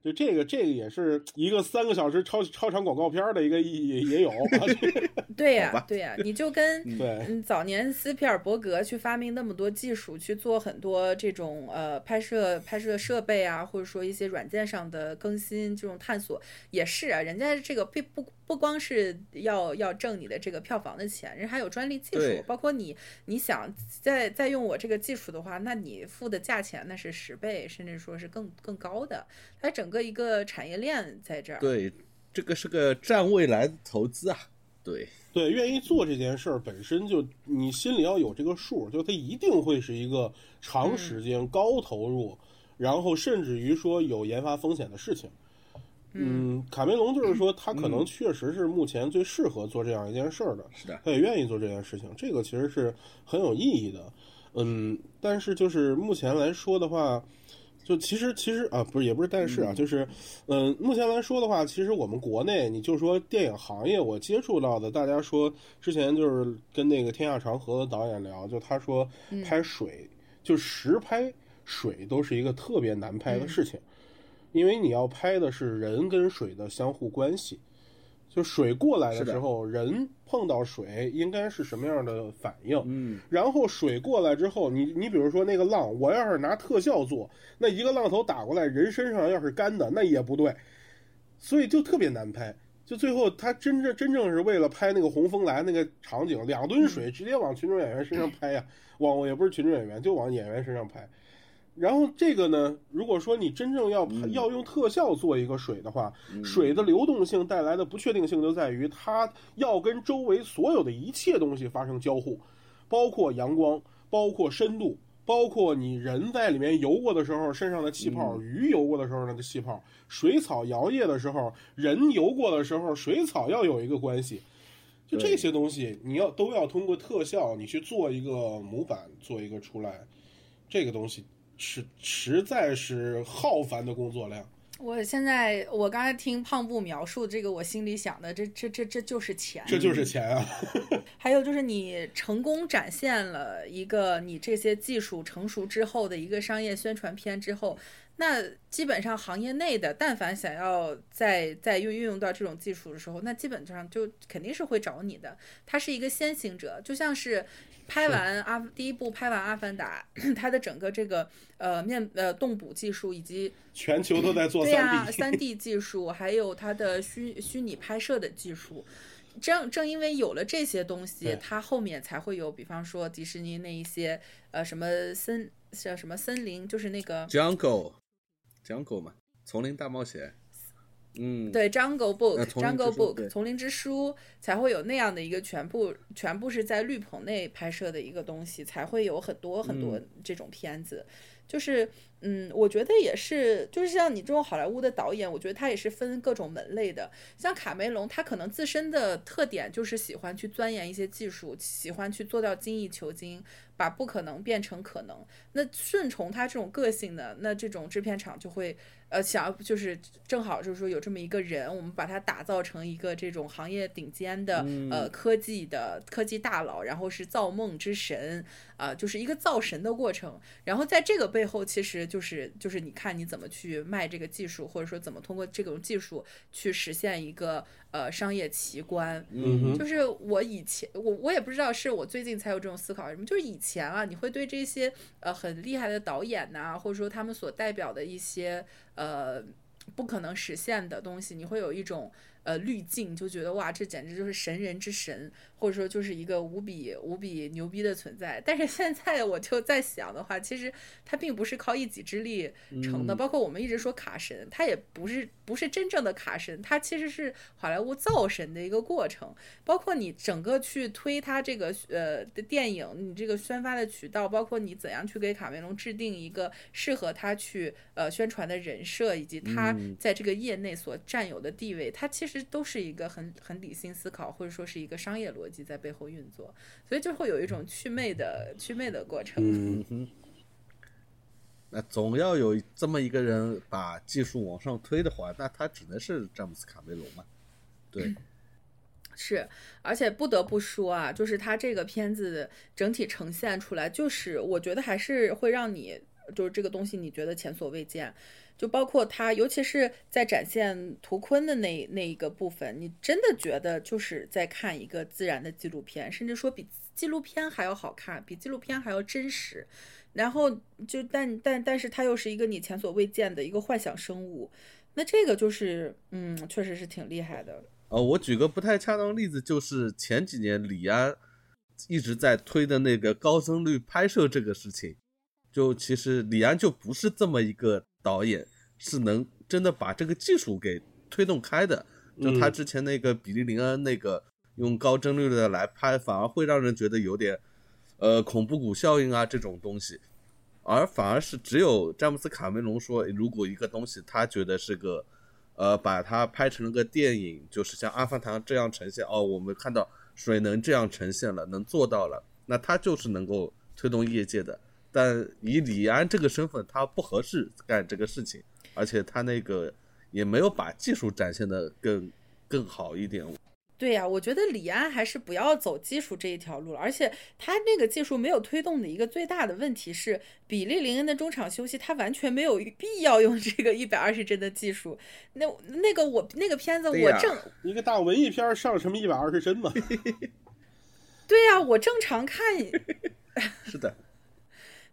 就这个，这个也是一个三个小时超超长广告片的一个意义也有 对呀、对呀、你就跟对，嗯，早年斯皮尔伯格去发明那么多技术，去做很多这种呃拍摄拍摄设备啊，或者说一些软件上的更新，这种探索也是啊。人家这个并不不光是要要挣你的这个票房的钱，人还有专利技术，包括你你想再再用我这个技术的话，那你付的价钱那是十倍，甚至说是更更高的。它整个一个产业链在这儿。对，这个是个占未来的投资啊。对，对，愿意做这件事儿本身就你心里要有这个数，就它一定会是一个长时间、高投入，然后甚至于说有研发风险的事情。嗯，卡梅隆就是说，他可能确实是目前最适合做这样一件事儿的，是的，他也愿意做这件事情，这个其实是很有意义的。嗯，但是就是目前来说的话，就其实其实啊，不是也不是但是啊，就是嗯，目前来说的话，其实我们国内，你就说电影行业，我接触到的，大家说之前就是跟那个天下长河的导演聊，就他说拍水，就实拍水都是一个特别难拍的事情，因为你要拍的是人跟水的相互关系。就水过来的时候，人碰到水应该是什么样的反应？嗯，然后水过来之后，你你比如说那个浪，我要是拿特效做，那一个浪头打过来，人身上要是干的，那也不对，所以就特别难拍。就最后他真正真正是为了拍那个洪峰来那个场景，两吨水直接往群众演员身上拍呀，往也不是群众演员，就往演员身上拍。然后这个呢，如果说你真正要拍要用特效做一个水的话，水的流动性带来的不确定性就在于它要跟周围所有的一切东西发生交互，包括阳光，包括深度，包括你人在里面游过的时候身上的气泡，鱼游过的时候那个气泡，水草摇曳的时候，人游过的时候，水草要有一个关系。就这些东西，你要都要通过特效，你去做一个模板，做一个出来，这个东西是实在是浩繁的工作量。我现在我刚才听胖布描述这个，我心里想的这这这这就是钱，这就是钱啊！还有就是你成功展现了一个你这些技术成熟之后的一个商业宣传片之后，那基本上行业内的但凡想要再再运运用到这种技术的时候，那基本上就肯定是会找你的。他是一个先行者，就像是拍完阿第一部拍完《阿凡达》，它的整个这个呃面呃动捕技术以及全球都在做对呀、3D，三 D 技术，还有它的虚虚拟拍摄的技术。正正因为有了这些东西，它后面才会有，比方说迪士尼那一些呃什么森叫什么森林，就是那个 Jungle，Jungle 嘛，丛林大冒险。嗯，对 Jungle Book、Jungle Book 丛林之书才会有那样的一个全部全部是在绿棚内拍摄的一个东西，才会有很多很多这种片子。就是嗯，我觉得也是，就是像你这种好莱坞的导演，我觉得他也是分各种门类的。像卡梅隆，他可能自身的特点就是喜欢去钻研一些技术，喜欢去做到精益求精，把不可能变成可能。那顺从他这种个性的，那这种制片厂就会呃想要就是正好就是说有这么一个人，我们把他打造成一个这种行业顶尖的、呃科技的科技大佬，然后是造梦之神啊、就是一个造神的过程。然后在这个背后，其实就是就是你看你怎么去卖这个技术，或者说怎么通过这种技术去实现一个呃商业奇观。嗯，就是我以前我我也不知道是我最近才有这种思考什么，就是以前啊，你会对这些呃很厉害的导演呐、或者说他们所代表的一些呃不可能实现的东西，你会有一种呃滤镜，就觉得哇，这简直就是神人之神，或者说就是一个无比无比牛逼的存在。但是现在我就在想的话，其实他并不是靠一己之力成的，嗯包括我们一直说卡神，他也不是不是真正的卡神，他其实是好莱坞造神的一个过程。包括你整个去推他这个呃的电影，你这个宣发的渠道，包括你怎样去给卡梅隆制定一个适合他去呃宣传的人设，以及他嗯在这个业内所占有的地位，它其实都是一个很很理性思考，或者说是一个商业逻辑在背后运作，所以就会有一种祛魅的祛魅的过程。嗯哼，那总要有这么一个人把技术往上推的话，那他只能是詹姆斯卡梅隆嘛。对，是，而且不得不说啊，就是它这个片子整体呈现出来，就是我觉得还是会让你，就是这个东西你觉得前所未见。就包括它，尤其是在展现图坤的那那一个部分，你真的觉得就是在看一个自然的纪录片，甚至说比纪录片还要好看，比纪录片还要真实。然后就但但但是它又是一个你前所未见的一个幻想生物，那这个就是嗯，确实是挺厉害的。呃，我举个不太恰当的例子，就是前几年李安一直在推的那个高帧率拍摄这个事情，就其实李安就不是这么一个导演，是能真的把这个技术给推动开的。就他嗯之前那个比利林恩那个用高帧率的来拍，反而会让人觉得有点呃恐怖谷效应啊这种东西，而反而是只有詹姆斯卡梅隆说，如果一个东西他觉得是个呃把它拍成了个电影，就是像《阿凡达》这样呈现，哦，我们看到水能这样呈现了，能做到了，那他就是能够推动业界的。但以李安这个身份，他不合适干这个事情，而且他那个也没有把技术展现的更更好一点。对呀、我觉得李安还是不要走技术这一条路了。而且他那个技术没有推动的一个最大的问题是，比利林恩的中场休息，他完全没有必要用这个一百二十帧的技术。那那个我那个片子我正一个大文艺片儿上什么一百二十帧嘛？对呀、我正常看，是的，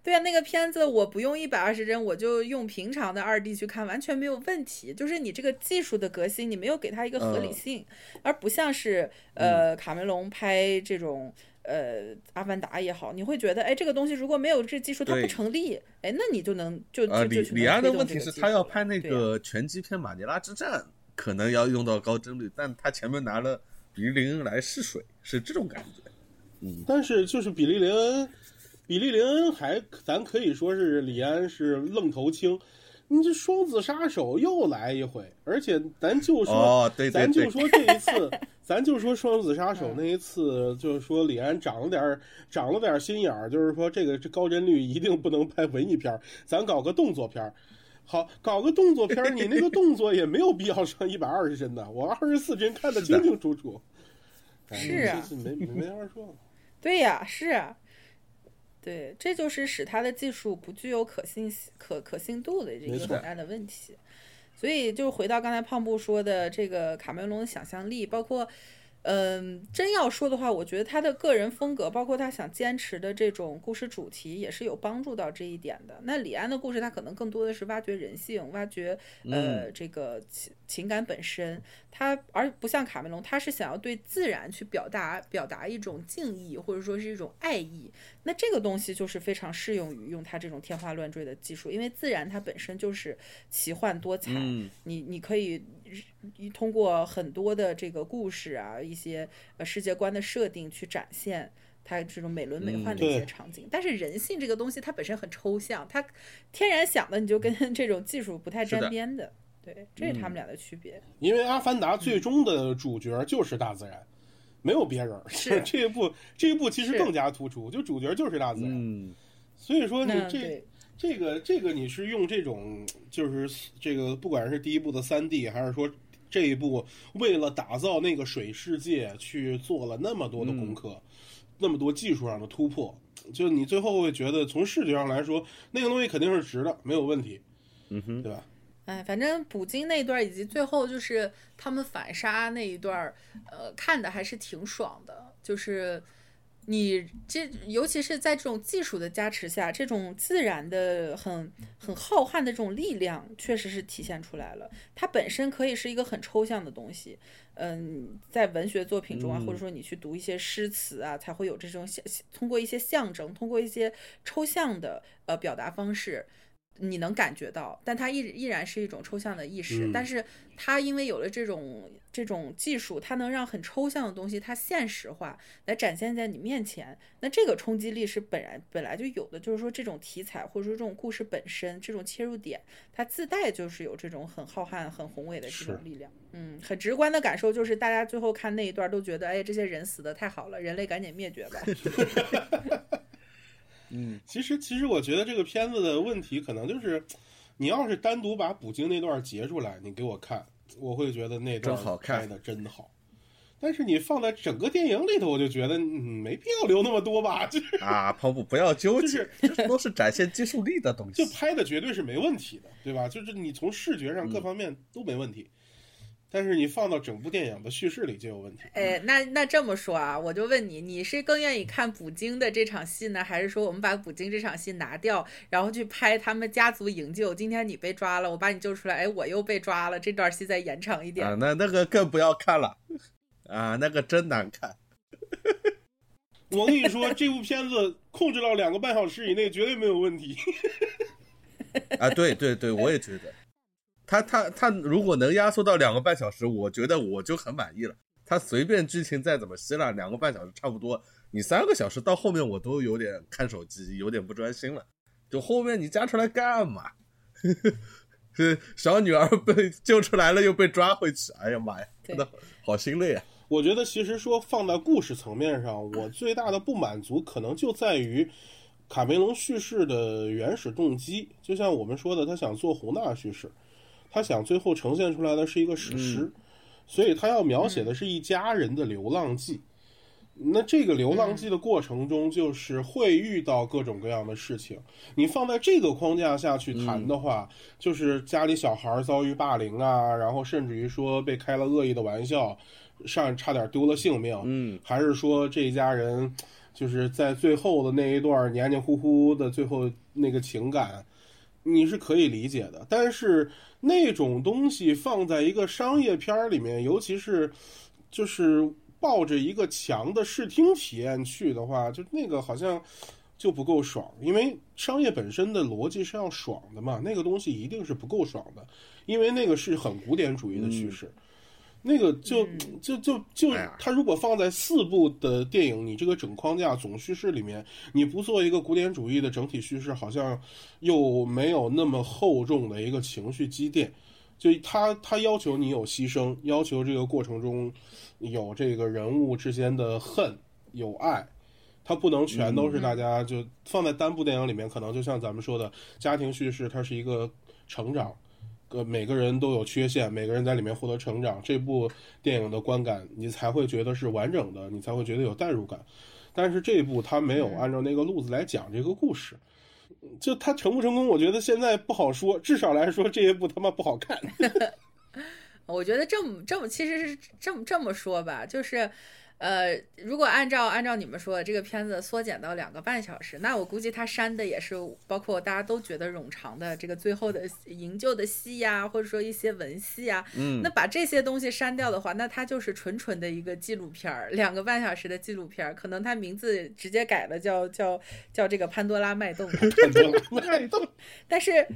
对啊、那个片子我不用一百二十帧，我就用平常的二 D 去看，完全没有问题。就是你这个技术的革新，你没有给它一个合理嗯性，而不像是呃卡梅隆拍这种呃阿凡达也好，你会觉得哎这个东西如果没有这技术它不成立，哎那你就能就呃，李李安的问题是他要拍那个拳击片《马尼拉之战》，可能要用到高帧率，但他前面拿了比利林恩来试水，是这种感觉。嗯但是就是比利林恩，比利林恩还咱可以说是李安是愣头青。你这双子杀手又来一回，而且咱就说，哦，对对对，咱就说这一次，咱就说双子杀嗯手那一次，就是说李安长了点儿长了点儿心眼儿，就是说这个这高帧率一定不能拍文艺片儿，咱搞个动作片儿。好，搞个动作片儿，你那个动作也没有必要上一百二十帧的，我二十四帧看得清清楚楚。哎是啊没没法说。对呀，是啊，对，这就是使他的技术不具有可信可可信度的这没错个很大的问题。所以就是回到刚才胖布说的这个卡梅隆的想象力，包括。嗯，真要说的话，我觉得他的个人风格，包括他想坚持的这种故事主题，也是有帮助到这一点的。那李安的故事，他可能更多的是挖掘人性，挖掘呃、这个情情感本身，他而不像卡梅隆，他是想要对自然去表达表达一种敬意，或者说是一种爱意。那这个东西就是非常适用于用他这种天花乱坠的技术，因为自然它本身就是奇幻多彩，嗯，你你可以通过很多的这个故事啊，一些呃世界观的设定去展现它这种美轮美奂的一些场景。但是人性这个东西它本身很抽象，它天然想的你就跟 这种技术不太沾边的。对，这是他们俩的区别。因为《阿凡达》最终的主角就是大自然，没有别人。是 这一部，这一部其实更加突出，就主角就是大自然。嗯，所以说你这这个这个你是用这种就是这个不管是第一部的三 D，还是说这一部为了打造那个水世界去做了那么多的功课，那么多技术上的突破，就你最后会觉得从视觉上来说，那个东西肯定是值的，没有问题，嗯哼，对吧？哎，反正捕鲸那一段以及最后就是他们反杀那一段儿，呃，看的还是挺爽的。就是你这尤其是在这种技术的加持下，这种自然的很很浩瀚的这种力量，确实是体现出来了。它本身可以是一个很抽象的东西，嗯，在文学作品中啊，或者说你去读一些诗词啊，才会有这种象，通过一些象征，通过一些抽象的呃表达方式。你能感觉到，但它依依然是一种抽象的意识。但是它因为有了这种这种技术，它能让很抽象的东西它现实化，来展现在你面前。那这个冲击力是本来本来就有的，就是说这种题材或者说这种故事本身这种切入点，它自带就是有这种很浩瀚、很宏伟的这种力量。嗯，很直观的感受就是大家最后看那一段都觉得，哎，这些人死的太好了，人类赶紧灭绝吧。嗯，其实其实我觉得这个片子的问题可能就是，你要是单独把捕鲸那段截出来，你给我看，我会觉得那段拍的真好。但是你放在整个电影里头，我就觉得嗯没必要留那么多吧。就是啊，跑步不要纠结，这都是展现技术力的东西。就拍的绝对是没问题的，对吧？就是你从视觉上各方面都没问题。但是你放到整部电影的叙事里就有问题。哎，那那这么说啊，我就问你，你是更愿意看捕鲸的这场戏呢，还是说我们把捕鲸这场戏拿掉，然后去拍他们家族营救？今天你被抓了，我把你救出来，哎，我又被抓了，这段戏再延长一点。啊，那那个更不要看了，啊，那个真难看。我跟你说，这部片子控制到两个半小时以内绝对没有问题。啊，对对对，我也觉得。他他他如果能压缩到两个半小时，我觉得我就很满意了。他随便剧情再怎么稀烂，两个半小时差不多。你三个小时到后面我都有点看手机，有点不专心了。就后面你加出来干嘛？是小女儿被救出来了又被抓回去，哎呀妈呀，真的好心累啊！我觉得其实说放在故事层面上，我最大的不满足可能就在于卡梅隆叙事的原始动机。就像我们说的，他想做宏大叙事。他想最后呈现出来的是一个史诗，所以他要描写的是一家人的流浪记。那这个流浪记的过程中，就是会遇到各种各样的事情。你放在这个框架下去谈的话，就是家里小孩遭遇霸凌啊，然后甚至于说被开了恶意的玩笑，上差点丢了性命。嗯，还是说这一家人就是在最后的那一段黏黏糊糊的最后那个情感。你是可以理解的，但是那种东西放在一个商业片儿里面，尤其是就是抱着一个强的视听体验去的话，就那个好像就不够爽，因为商业本身的逻辑是要爽的嘛，那个东西一定是不够爽的，因为那个是很古典主义的叙事。那个就就就就，他如果放在四部的电影，你这个整框架总叙事里面，你不做一个古典主义的整体叙事，好像又没有那么厚重的一个情绪积淀。就他他要求你有牺牲，要求这个过程中有这个人物之间的恨有爱，它不能全都是大家就放在单部电影里面，可能就像咱们说的家庭叙事，它是一个成长。呃，每个人都有缺陷，每个人在里面获得成长，这部电影的观感你才会觉得是完整的，你才会觉得有代入感。但是这一部他没有按照那个路子来讲这个故事，就他成不成功，我觉得现在不好说。至少来说，这一部他妈不好看。我觉得这么这么其实是这么这么说吧，就是。呃，如果按照按照你们说的这个片子缩减到两个半小时，那我估计他删的也是包括大家都觉得冗长的这个最后的营救的戏呀，或者说一些文戏啊。嗯，那把这些东西删掉的话，那它就是纯纯的一个纪录片儿，两个半小时的纪录片儿，可能它名字直接改了，叫叫叫这个潘多拉脉动。潘多拉脉动。但是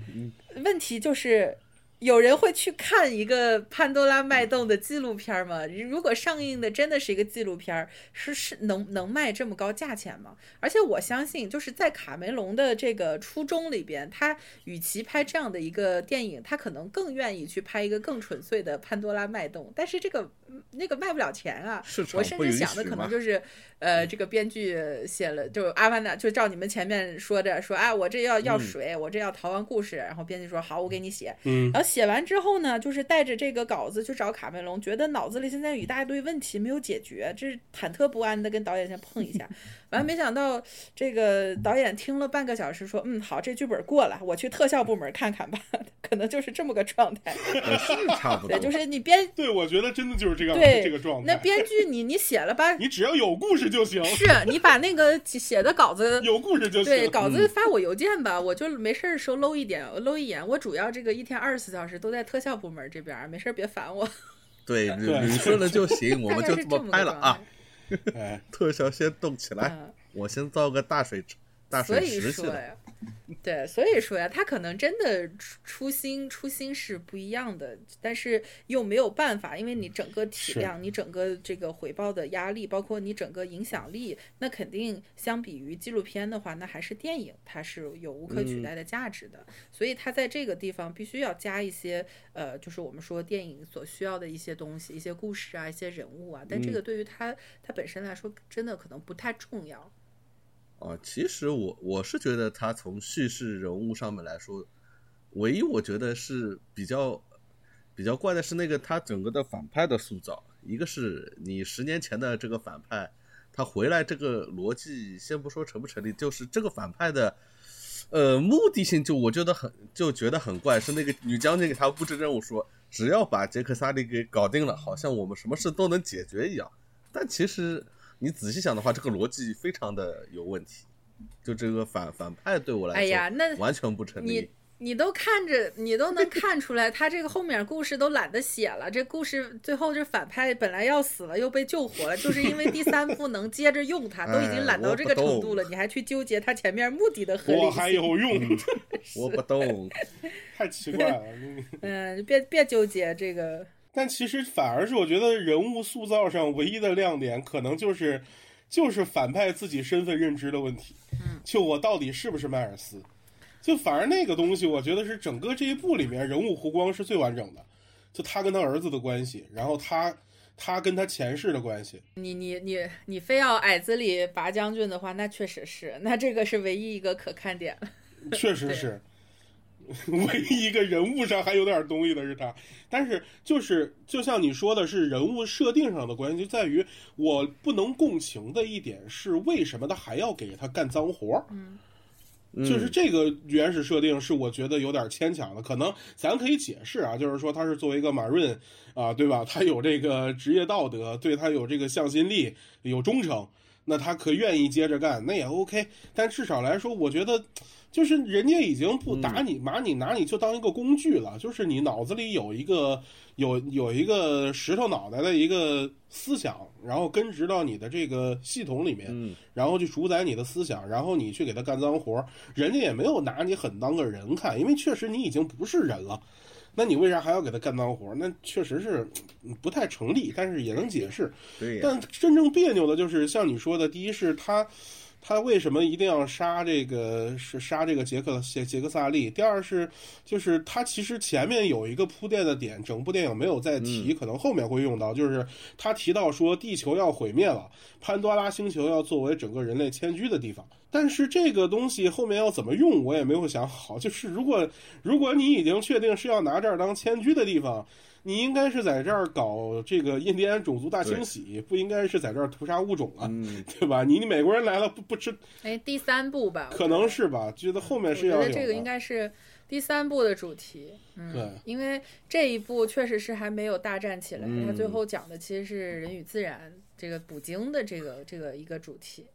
问题就是。有人会去看一个潘多拉脉动的纪录片吗？如果上映的真的是一个纪录片，是是能能卖这么高价钱吗？而且我相信，就是在卡梅隆的这个初衷里边，他与其拍这样的一个电影，他可能更愿意去拍一个更纯粹的潘多拉脉动。但是这个那个卖不了钱啊！我甚至想的可能就是，呃，这个编剧写了，就阿凡达，就照你们前面说的说，啊，我这要要水，我这要逃亡故事，然后编剧说好，我给你写，嗯，然后。写完之后呢，就是带着这个稿子去找卡梅隆，觉得脑子里现在有一大堆问题没有解决，这是忐忑不安的跟导演先碰一下。完，没想到这个导演听了半个小时，说：“嗯，好，这剧本过了，我去特效部门看看吧。”可能就是这么个状态，是差不多。对，就是你编，对我觉得真的就是这个对 这个状态。那编剧你你写了吧，你只要有故事就行。是你把那个写的稿子有故事就行。对，稿子发我邮件吧，我就没事儿时候搂一点，搂一眼。我主要这个一天二十四小时都在特效部门这边，没事儿别烦我。对，你说了就行，我们就这么拍了啊。哎，特效先动起来，我先造个大水大水池去了。对，所以说呀，他可能真的初心初心是不一样的，但是又没有办法，因为你整个体量，你整个这个回报的压力，包括你整个影响力，那肯定相比于纪录片的话，那还是电影，它是有无可取代的价值的。所以他在这个地方必须要加一些，呃，就是我们说电影所需要的一些东西，一些故事啊，一些人物啊。但这个对于他他本身来说，真的可能不太重要。啊，其实我我是觉得他从叙事人物上面来说，唯一我觉得是比较比较怪的是那个他整个的反派的塑造。一个是你十年前的这个反派，他回来这个逻辑先不说成不成立，就是这个反派的呃目的性，就我觉得很就觉得很怪。是那个女将军给他布置任务说，只要把杰克萨利给搞定了，好像我们什么事都能解决一样。但其实。你仔细想的话，这个逻辑非常的有问题。就这个反反派对我来说，哎呀，那完全不成立。你你都看着，你都能看出来，他这个后面故事都懒得写了。这故事最后这反派本来要死了，又被救活了，就是因为第三部能接着用他，都已经懒到这个程度了，你还去纠结他前面目的的合理性？我还有用？我不懂，太奇怪了。嗯，别别纠结这个。但其实反而是我觉得人物塑造上唯一的亮点，可能就是，就是反派自己身份认知的问题。嗯，就我到底是不是迈尔斯？就反而那个东西，我觉得是整个这一部里面人物弧光是最完整的。就他跟他儿子的关系，然后他他跟他前世的关系。你你你你非要矮子里拔将军的话，那确实是，那这个是唯一一个可看点。确实是。唯一一个人物上还有点东西的是他，但是就是就像你说的是人物设定上的关系，就在于我不能共情的一点是为什么他还要给他干脏活嗯，就是这个原始设定是我觉得有点牵强的，可能咱可以解释啊，就是说他是作为一个马润啊，对吧？他有这个职业道德，对他有这个向心力，有忠诚，那他可愿意接着干，那也 OK。但至少来说，我觉得。就是人家已经不打你，拿你拿你就当一个工具了。就是你脑子里有一个有有一个石头脑袋的一个思想，然后根植到你的这个系统里面，然后去主宰你的思想，然后你去给他干脏活，人家也没有拿你很当个人看，因为确实你已经不是人了。那你为啥还要给他干脏活？那确实是不太成立，但是也能解释。对。但真正别扭的就是像你说的，第一是他。他为什么一定要杀这个？是杀这个杰克杰杰克萨利？第二是，就是他其实前面有一个铺垫的点，整部电影没有再提，可能后面会用到。就是他提到说地球要毁灭了，潘多拉星球要作为整个人类迁居的地方。但是这个东西后面要怎么用，我也没有想好。就是如果如果你已经确定是要拿这儿当迁居的地方。你应该是在这儿搞这个印第安种族大清洗，不应该是在这儿屠杀物种啊，对吧？你你美国人来了不不吃？哎，第三部吧，可能是吧？觉得后面是要我觉得这个应该是第三部的主题，嗯，对，因为这一部确实是还没有大战起来，它最后讲的其实是人与自然这个捕鲸的这个这个一个主题。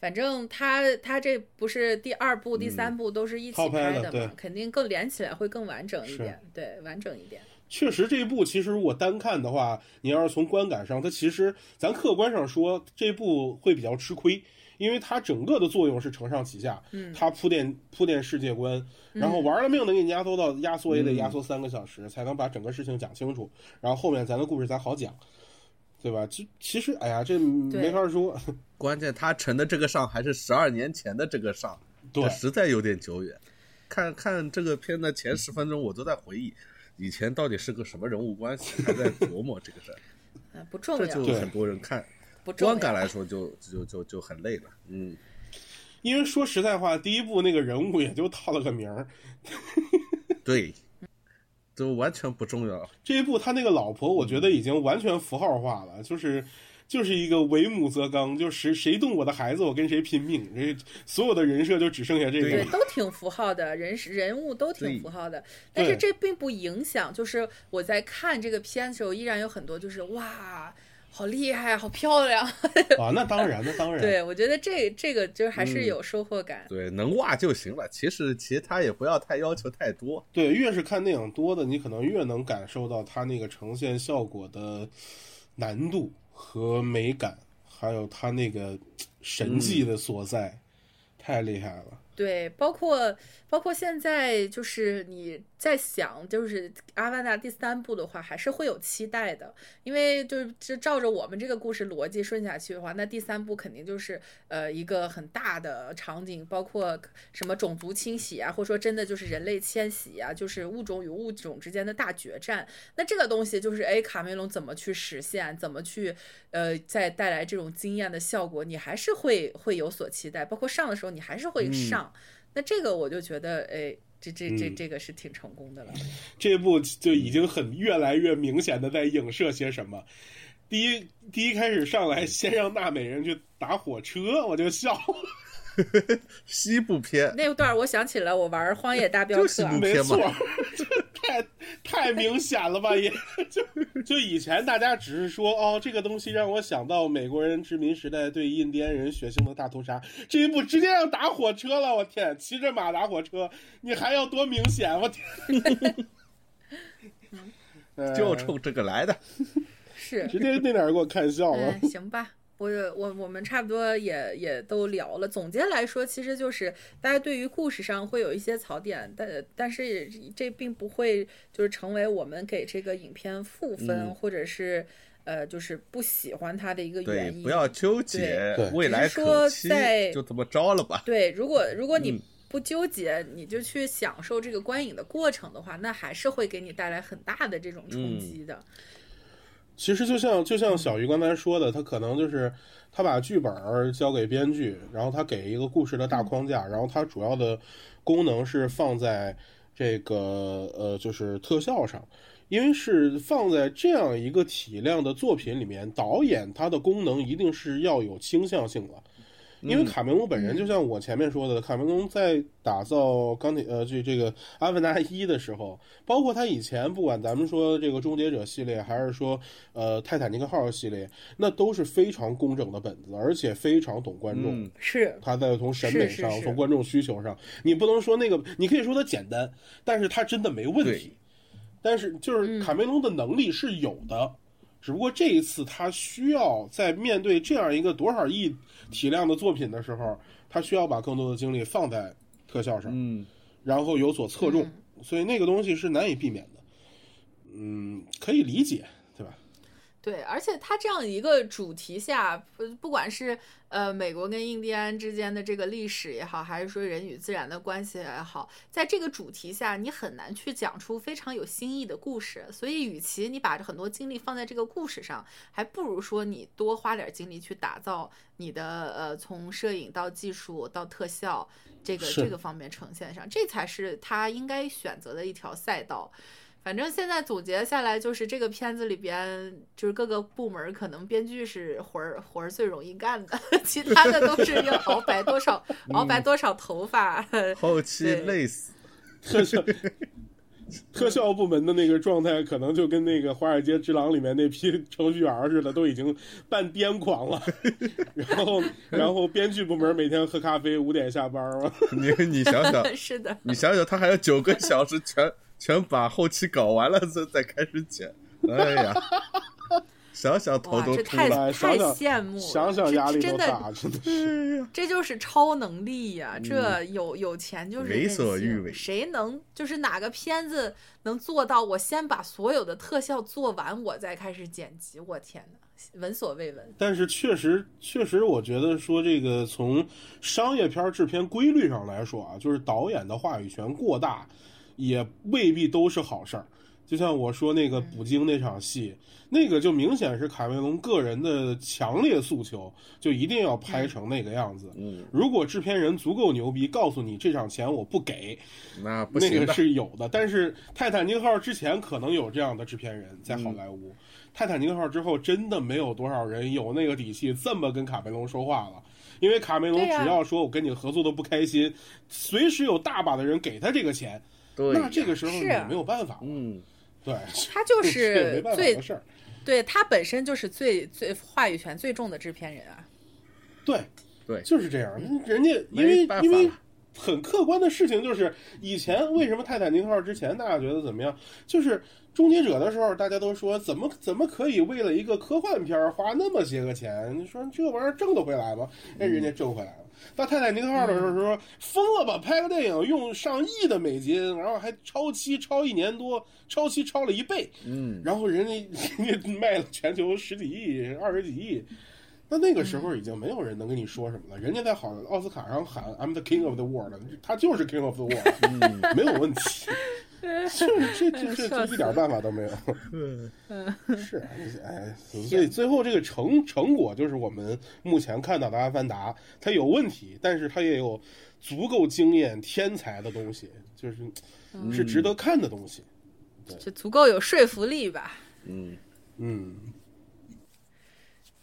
反正他他这不是第二部、第三部都是一起拍的嘛，肯定更连起来会更完整一点，对，完整一点。确实，这一部其实如果单看的话，你要是从观感上，它其实咱客观上说，这部会比较吃亏，因为它整个的作用是承上启下，嗯，它铺垫铺垫世界观，然后玩了命的给你压缩到压缩也得压缩三个小时，才能把整个事情讲清楚，然后后面咱的故事才好讲，对吧？其其实，哎呀，这没法说，关键他沉的这个上还是十二年前的这个上，对，实在有点久远。看看这个片的前十分钟，我都在回忆。以前到底是个什么人物关系，还在琢磨这个事儿。嗯，不重要。这就很多人看，不观感来说就就就就很累了。嗯，因为说实在话，第一部那个人物也就套了个名儿。对，都完全不重要。这一部他那个老婆，我觉得已经完全符号化了，就是就是一个为母则刚，就谁谁动我的孩子，我跟谁拼命。这所有的人设就只剩下这个对，个。都挺符号的，人人物都挺符号的，但是这并不影响，就是我在看这个片的时候，依然有很多就是哇，好厉害，好漂亮。啊，那当然，那当然。对我觉得这这个就是还是嗯有收获感。对，能哇就行了。其实其他也不要太要求太多。对，越是看电影多的，你可能越能感受到它那个呈现效果的难度和美感，还有他那个神迹的所在，太厉害了。对，包括包括现在就是你在想，就是《阿凡达》第三部的话，还是会有期待的，因为就是就照着我们这个故事逻辑顺下去的话，那第三部肯定就是呃一个很大的场景，包括什么种族清洗啊，或者说真的就是人类迁徙啊，就是物种与物种之间的大决战。那这个东西就是哎，卡梅隆怎么去实现，怎么去呃再带来这种惊艳的效果，你还是会会有所期待，包括上的时候你还是会上。那这个我就觉得，哎，这这这嗯这个是挺成功的了。这部就已经很越来越明显的在影射些什么。第一，第一开始上来先让纳美人去打火车，我就笑。西部片，那段我想起了我玩《荒野大镖客没错 太太明显了吧？也就就以前大家只是说哦，这个东西让我想到美国人殖民时代对印第安人血腥的大屠杀，这一部直接让打火车了，我天，骑着马打火车，你还要多明显？我天，呃就冲这个来的。是，直接那点儿给我看笑了。嗯，行吧。我我我们差不多也也都聊了。总结来说，其实就是大家对于故事上会有一些槽点，但但是也这并不会就是成为我们给这个影片负分，嗯或者是呃就是不喜欢它的一个原，因。不要纠结对，未来说可期在就这么着了吧。对，如果 如果你嗯不纠结，你就去享受这个观影的过程的话，那还是会给你带来很大的这种冲嗯击的。其实就像就像小鱼刚才说的，他可能就是他把剧本交给编剧，然后他给一个故事的大框架，然后它主要的功能是放在这个呃就是特效上，因为是放在这样一个体量的作品里面，导演他的功能一定是要有倾向性的。因为卡梅隆本人就像我前面说的，卡梅隆在打造钢铁呃这这个《阿凡达一》的时候，包括他以前不管咱们说这个《终结者》系列，还是说呃《泰坦尼克号》系列，那都是非常工整的本子，而且非常懂观众。嗯，是，他在从审美上，是是是从观众需求上，你不能说那个，你可以说它简单，但是它真的没问题对。但是就是卡梅隆的能力是有的，只不过这一次他需要在面对这样一个多少亿体量的作品的时候，他需要把更多的精力放在特效上，嗯，然后有所侧重，嗯所以那个东西是难以避免的。嗯，可以理解，对而且它这样一个主题下，不不管是呃美国跟印第安之间的这个历史也好，还是说人与自然的关系也好，在这个主题下，你很难去讲出非常有新意的故事。所以，与其你把很多精力放在这个故事上，还不如说你多花点精力去打造你的呃从摄影到技术到特效这个这个方面呈现上，这才是他应该选择的一条赛道。反正现在总结下来，就是这个片子里边，就是各个部门可能编剧是活儿活儿最容易干的，其他的都是要熬白多少 熬白多少头发。后期累死。特效特效部门的那个状态，可能就跟那个《华尔街之狼》里面那批程序员似的，都已经半癫狂了。然后，然后编剧部门每天喝咖啡，五点下班了。你你想想，是的，你想想，他还有九个小时全全把后期搞完了，再再开始剪。哎呀，想想头，都这太想想羡慕了，想想这压力真的多大，真的是。这就是超能力呀、这有有钱就是嗯为所欲为谁能就是哪个片子能做到？我先把所有的特效做完，我再开始剪辑。我天哪，闻所未闻。但是确实，确实，我觉得说这个从商业片制片规律上来说啊，就是导演的话语权过大，也未必都是好事儿。就像我说那个捕鲸那场戏，那个就明显是卡梅隆个人的强烈诉求，就一定要拍成那个样子。嗯，如果制片人足够牛逼，告诉你这场钱我不给，那那不行的。是有的。但是泰坦尼克号之前可能有这样的制片人在好莱坞，泰坦尼克号之后真的没有多少人有那个底气这么跟卡梅隆说话了。因为卡梅隆只要说我跟你合作的不开心，随时有大把的人给他这个钱，对，那这个时候是也没有办法。嗯，对，他就 是最办法的事儿。对他本身就是最最话语权最重的制片人啊。对，对就是这样。人家因为因为很客观的事情就是，以前为什么泰坦尼克号之前大家觉得怎么样？就是终结者的时候，大家都说怎么怎么可以为了一个科幻片儿花那么些个钱？你说这玩意儿挣得回来吗？哎，人家挣回来了。到泰坦尼克号的时候说疯了吧，拍个电影用上亿的美金，然后还超期超一年多，超期超了一倍，嗯，然后人家 人家卖了全球十几亿、二十几亿，那那个时候已经没有人能跟你说什么了。人家在好奥斯卡上喊 "I'm the king of the world"，他就是 king of the world，没有问题。就这这这这一点办法都没有。是，哎，所以最后这个成成果就是我们目前看到的《阿凡达》，它有问题，但是它也有足够惊艳天才的东西，就是是值得看的东西。就足够有说服力吧。嗯，嗯，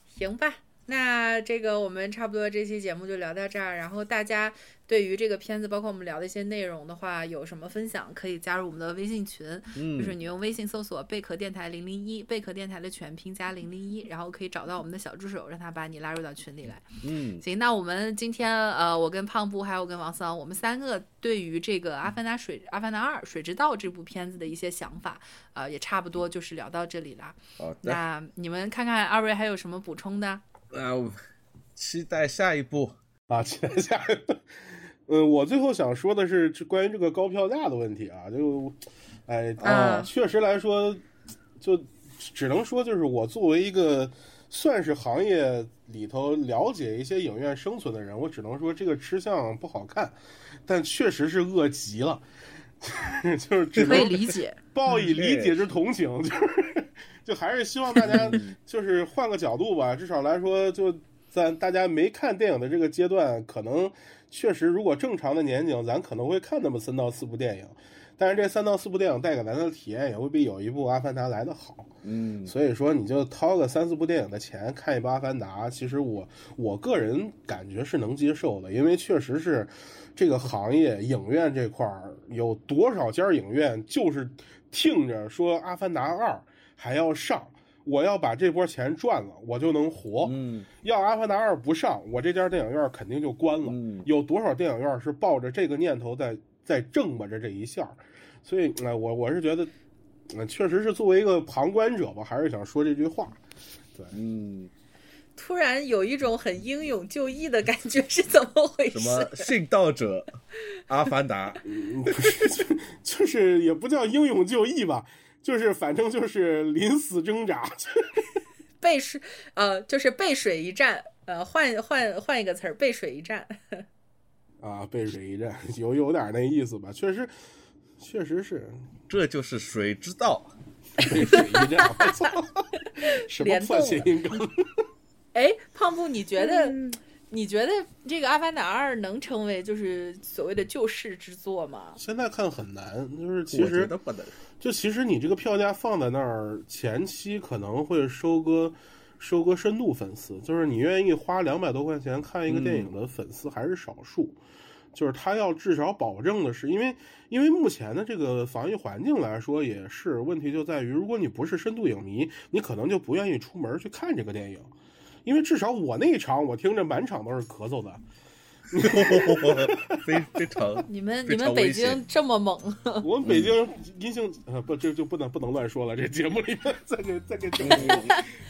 行吧，那这个我们差不多这期节目就聊到这儿。然后大家对于这个片子，包括我们聊的一些内容的话，有什么分享，可以加入我们的微信群，嗯就是你用微信搜索“贝壳电台零零一”，贝壳电台的全拼加零零一，然后可以找到我们的小助手，让他把你拉入到群里来。嗯，行，那我们今天呃，我跟胖布还有跟王桑，我们三个对于这个《阿凡达水阿凡达二水之道》这部片子的一些想法，呃，也差不多就是聊到这里啦。好的，那你们看看二位还有什么补充的？那我期待下一步。啊，期待下一步。嗯，我最后想说的是这关于这个高票价的问题啊，就，哎，啊确实来说，就只能说就是我作为一个算是行业里头了解一些影院生存的人，我只能说这个吃相不好看，但确实是饿极了，就是只可以能理解。报以理解之同情，就是 就还是希望大家嗯就是换个角度吧，至少来说，就在大家没看电影的这个阶段，可能确实如果正常的年景，咱可能会看那么三到四部电影，但是这三到四部电影带给咱的体验也会比有一部《阿凡达》来的好。嗯，所以说，你就掏个三四部电影的钱看一部《阿凡达》，其实我我个人感觉是能接受的，因为确实是这个行业影院这块儿有多少家影院就是听着说《阿凡达二》还要上，我要把这波钱赚了，我就能活。嗯要《阿凡达二》不上，我这家电影院肯定就关了。嗯有多少电影院是抱着这个念头在在挣吧着这一下？所以，呃，我我是觉得，呃，确实是作为一个旁观者吧，还是想说这句话。对嗯，突然有一种很英勇就义的感觉，是怎么回事？什么殉道者，阿凡达，嗯，不是，就就是也不叫英勇就义吧，就是反正就是临死挣扎。背水呃，就是背水一战。呃，换换换一个词儿，背水一战。啊，背水一战，有有点那意思吧？确实，确实是这就是水之道。背水一战。我操，什么破谐音梗？哎，胖布，你觉得、嗯你觉得这个《阿凡达二》能成为就是所谓的救世之作吗？现在看很难，就是其实不能。就其实你这个票价放在那儿，前期可能会收割收割深度粉丝，就是你愿意花两百多块钱看一个电影的粉丝还是少数。就是他要至少保证的是，因为因为目前的这个防疫环境来说，也是问题就在于，如果你不是深度影迷，你可能就不愿意出门去看这个电影，因为至少我那一场，我听着满场都是咳嗽的。非非常 你们非你们北京这么猛，我们北京阴性呃不这就不能不能乱说了，这节目里面再给再给整。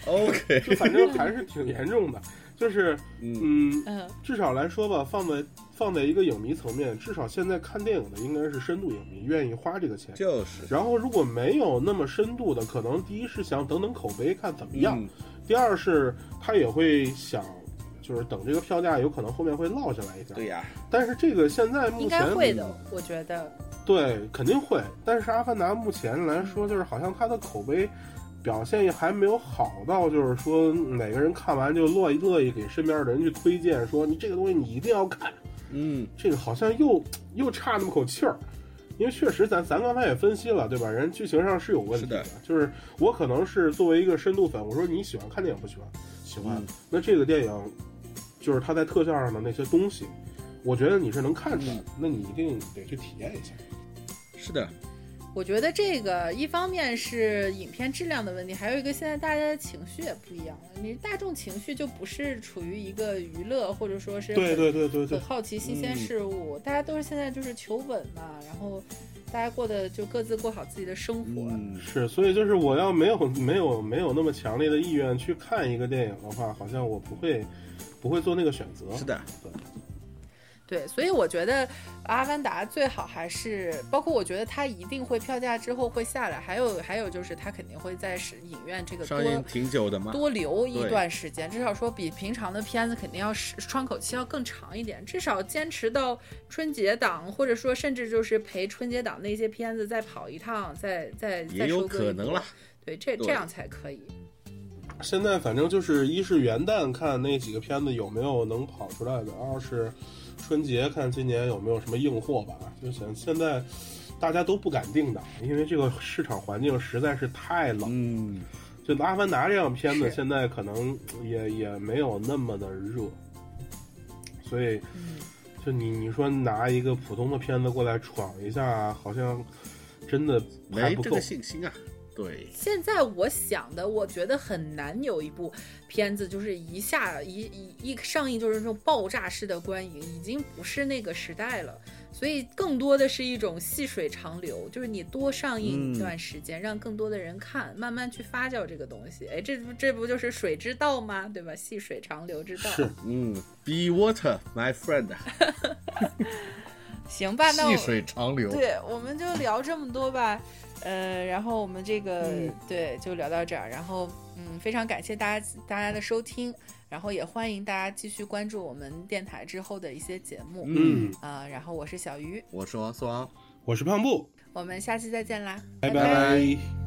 OK。就反正还是挺严重的，就是嗯嗯，嗯至少来说吧，放在放在一个影迷层面，至少现在看电影的应该是深度影迷，愿意花这个钱。就是然后如果没有那么深度的，可能第一是想等等口碑看怎么样，嗯第二是他也会想就是等这个票价有可能后面会落下来一点。对呀，但是这个现在目前应前该会的，我觉得。对，肯定会。但是《阿凡达》目前来说，就是好像它的口碑表现也还没有好到，就是说哪个人看完就乐意乐意给身边的人去推荐，说你这个东西你一定要看。嗯，这个好像又又差那么口气儿。因为确实咱咱刚才也分析了，对吧？人剧情上是有问题是的就是我可能是作为一个深度粉，我说你喜欢看电影不喜欢？喜欢。嗯那这个电影就是它在特效上的那些东西，我觉得你是能看出来的，嗯那你一定得去体验一下。是的，我觉得这个一方面是影片质量的问题，还有一个现在大家的情绪也不一样了。你大众情绪就不是处于一个娱乐或者说是对对对对对很，好奇新鲜嗯事物，大家都是现在就是求稳嘛，然后大家过的就各自过好自己的生活。嗯，是，所以就是我要没有没有没有那么强烈的意愿去看一个电影的话，好像我不会不会做那个选择。是的，对，所以我觉得《阿凡达》最好还是，包括我觉得它一定会票价之后会下来，还有还有就是它肯定会在是影院这个多上映挺久的嘛。多留一段时间，至少说比平常的片子肯定要是窗口期要更长一点，至少坚持到春节档，或者说甚至就是陪春节档那些片子再跑一趟，再再再也有可能了。对，这对这样才可以。现在反正就是一是元旦看那几个片子有没有能跑出来的，二是春节看今年有没有什么硬货吧。就想现在大家都不敢定档，因为这个市场环境实在是太冷。嗯，就《阿凡达》这样片子，现在可能也也没有那么的热，所以嗯，就你你说拿一个普通的片子过来闯一下，好像真的还不够没这个。信心啊。对，现在我想的，我觉得很难有一部片子就是一下一一一上映就是那种爆炸式的观影，已经不是那个时代了。所以更多的是一种细水长流，就是你多上映一段时间，让更多的人看，慢慢去发酵这个东西。哎，这不这不就是水之道吗？对吧？细水长流之道。是，嗯，Be water, my friend，行吧，那我细水长流。对，我们就聊这么多吧。呃，然后我们这个、嗯对就聊到这儿，然后嗯，非常感谢大家大家的收听，然后也欢迎大家继续关注我们电台之后的一些节目嗯，啊、然后我是小鱼，我是王思王。我是胖布，我们下期再见啦，拜拜拜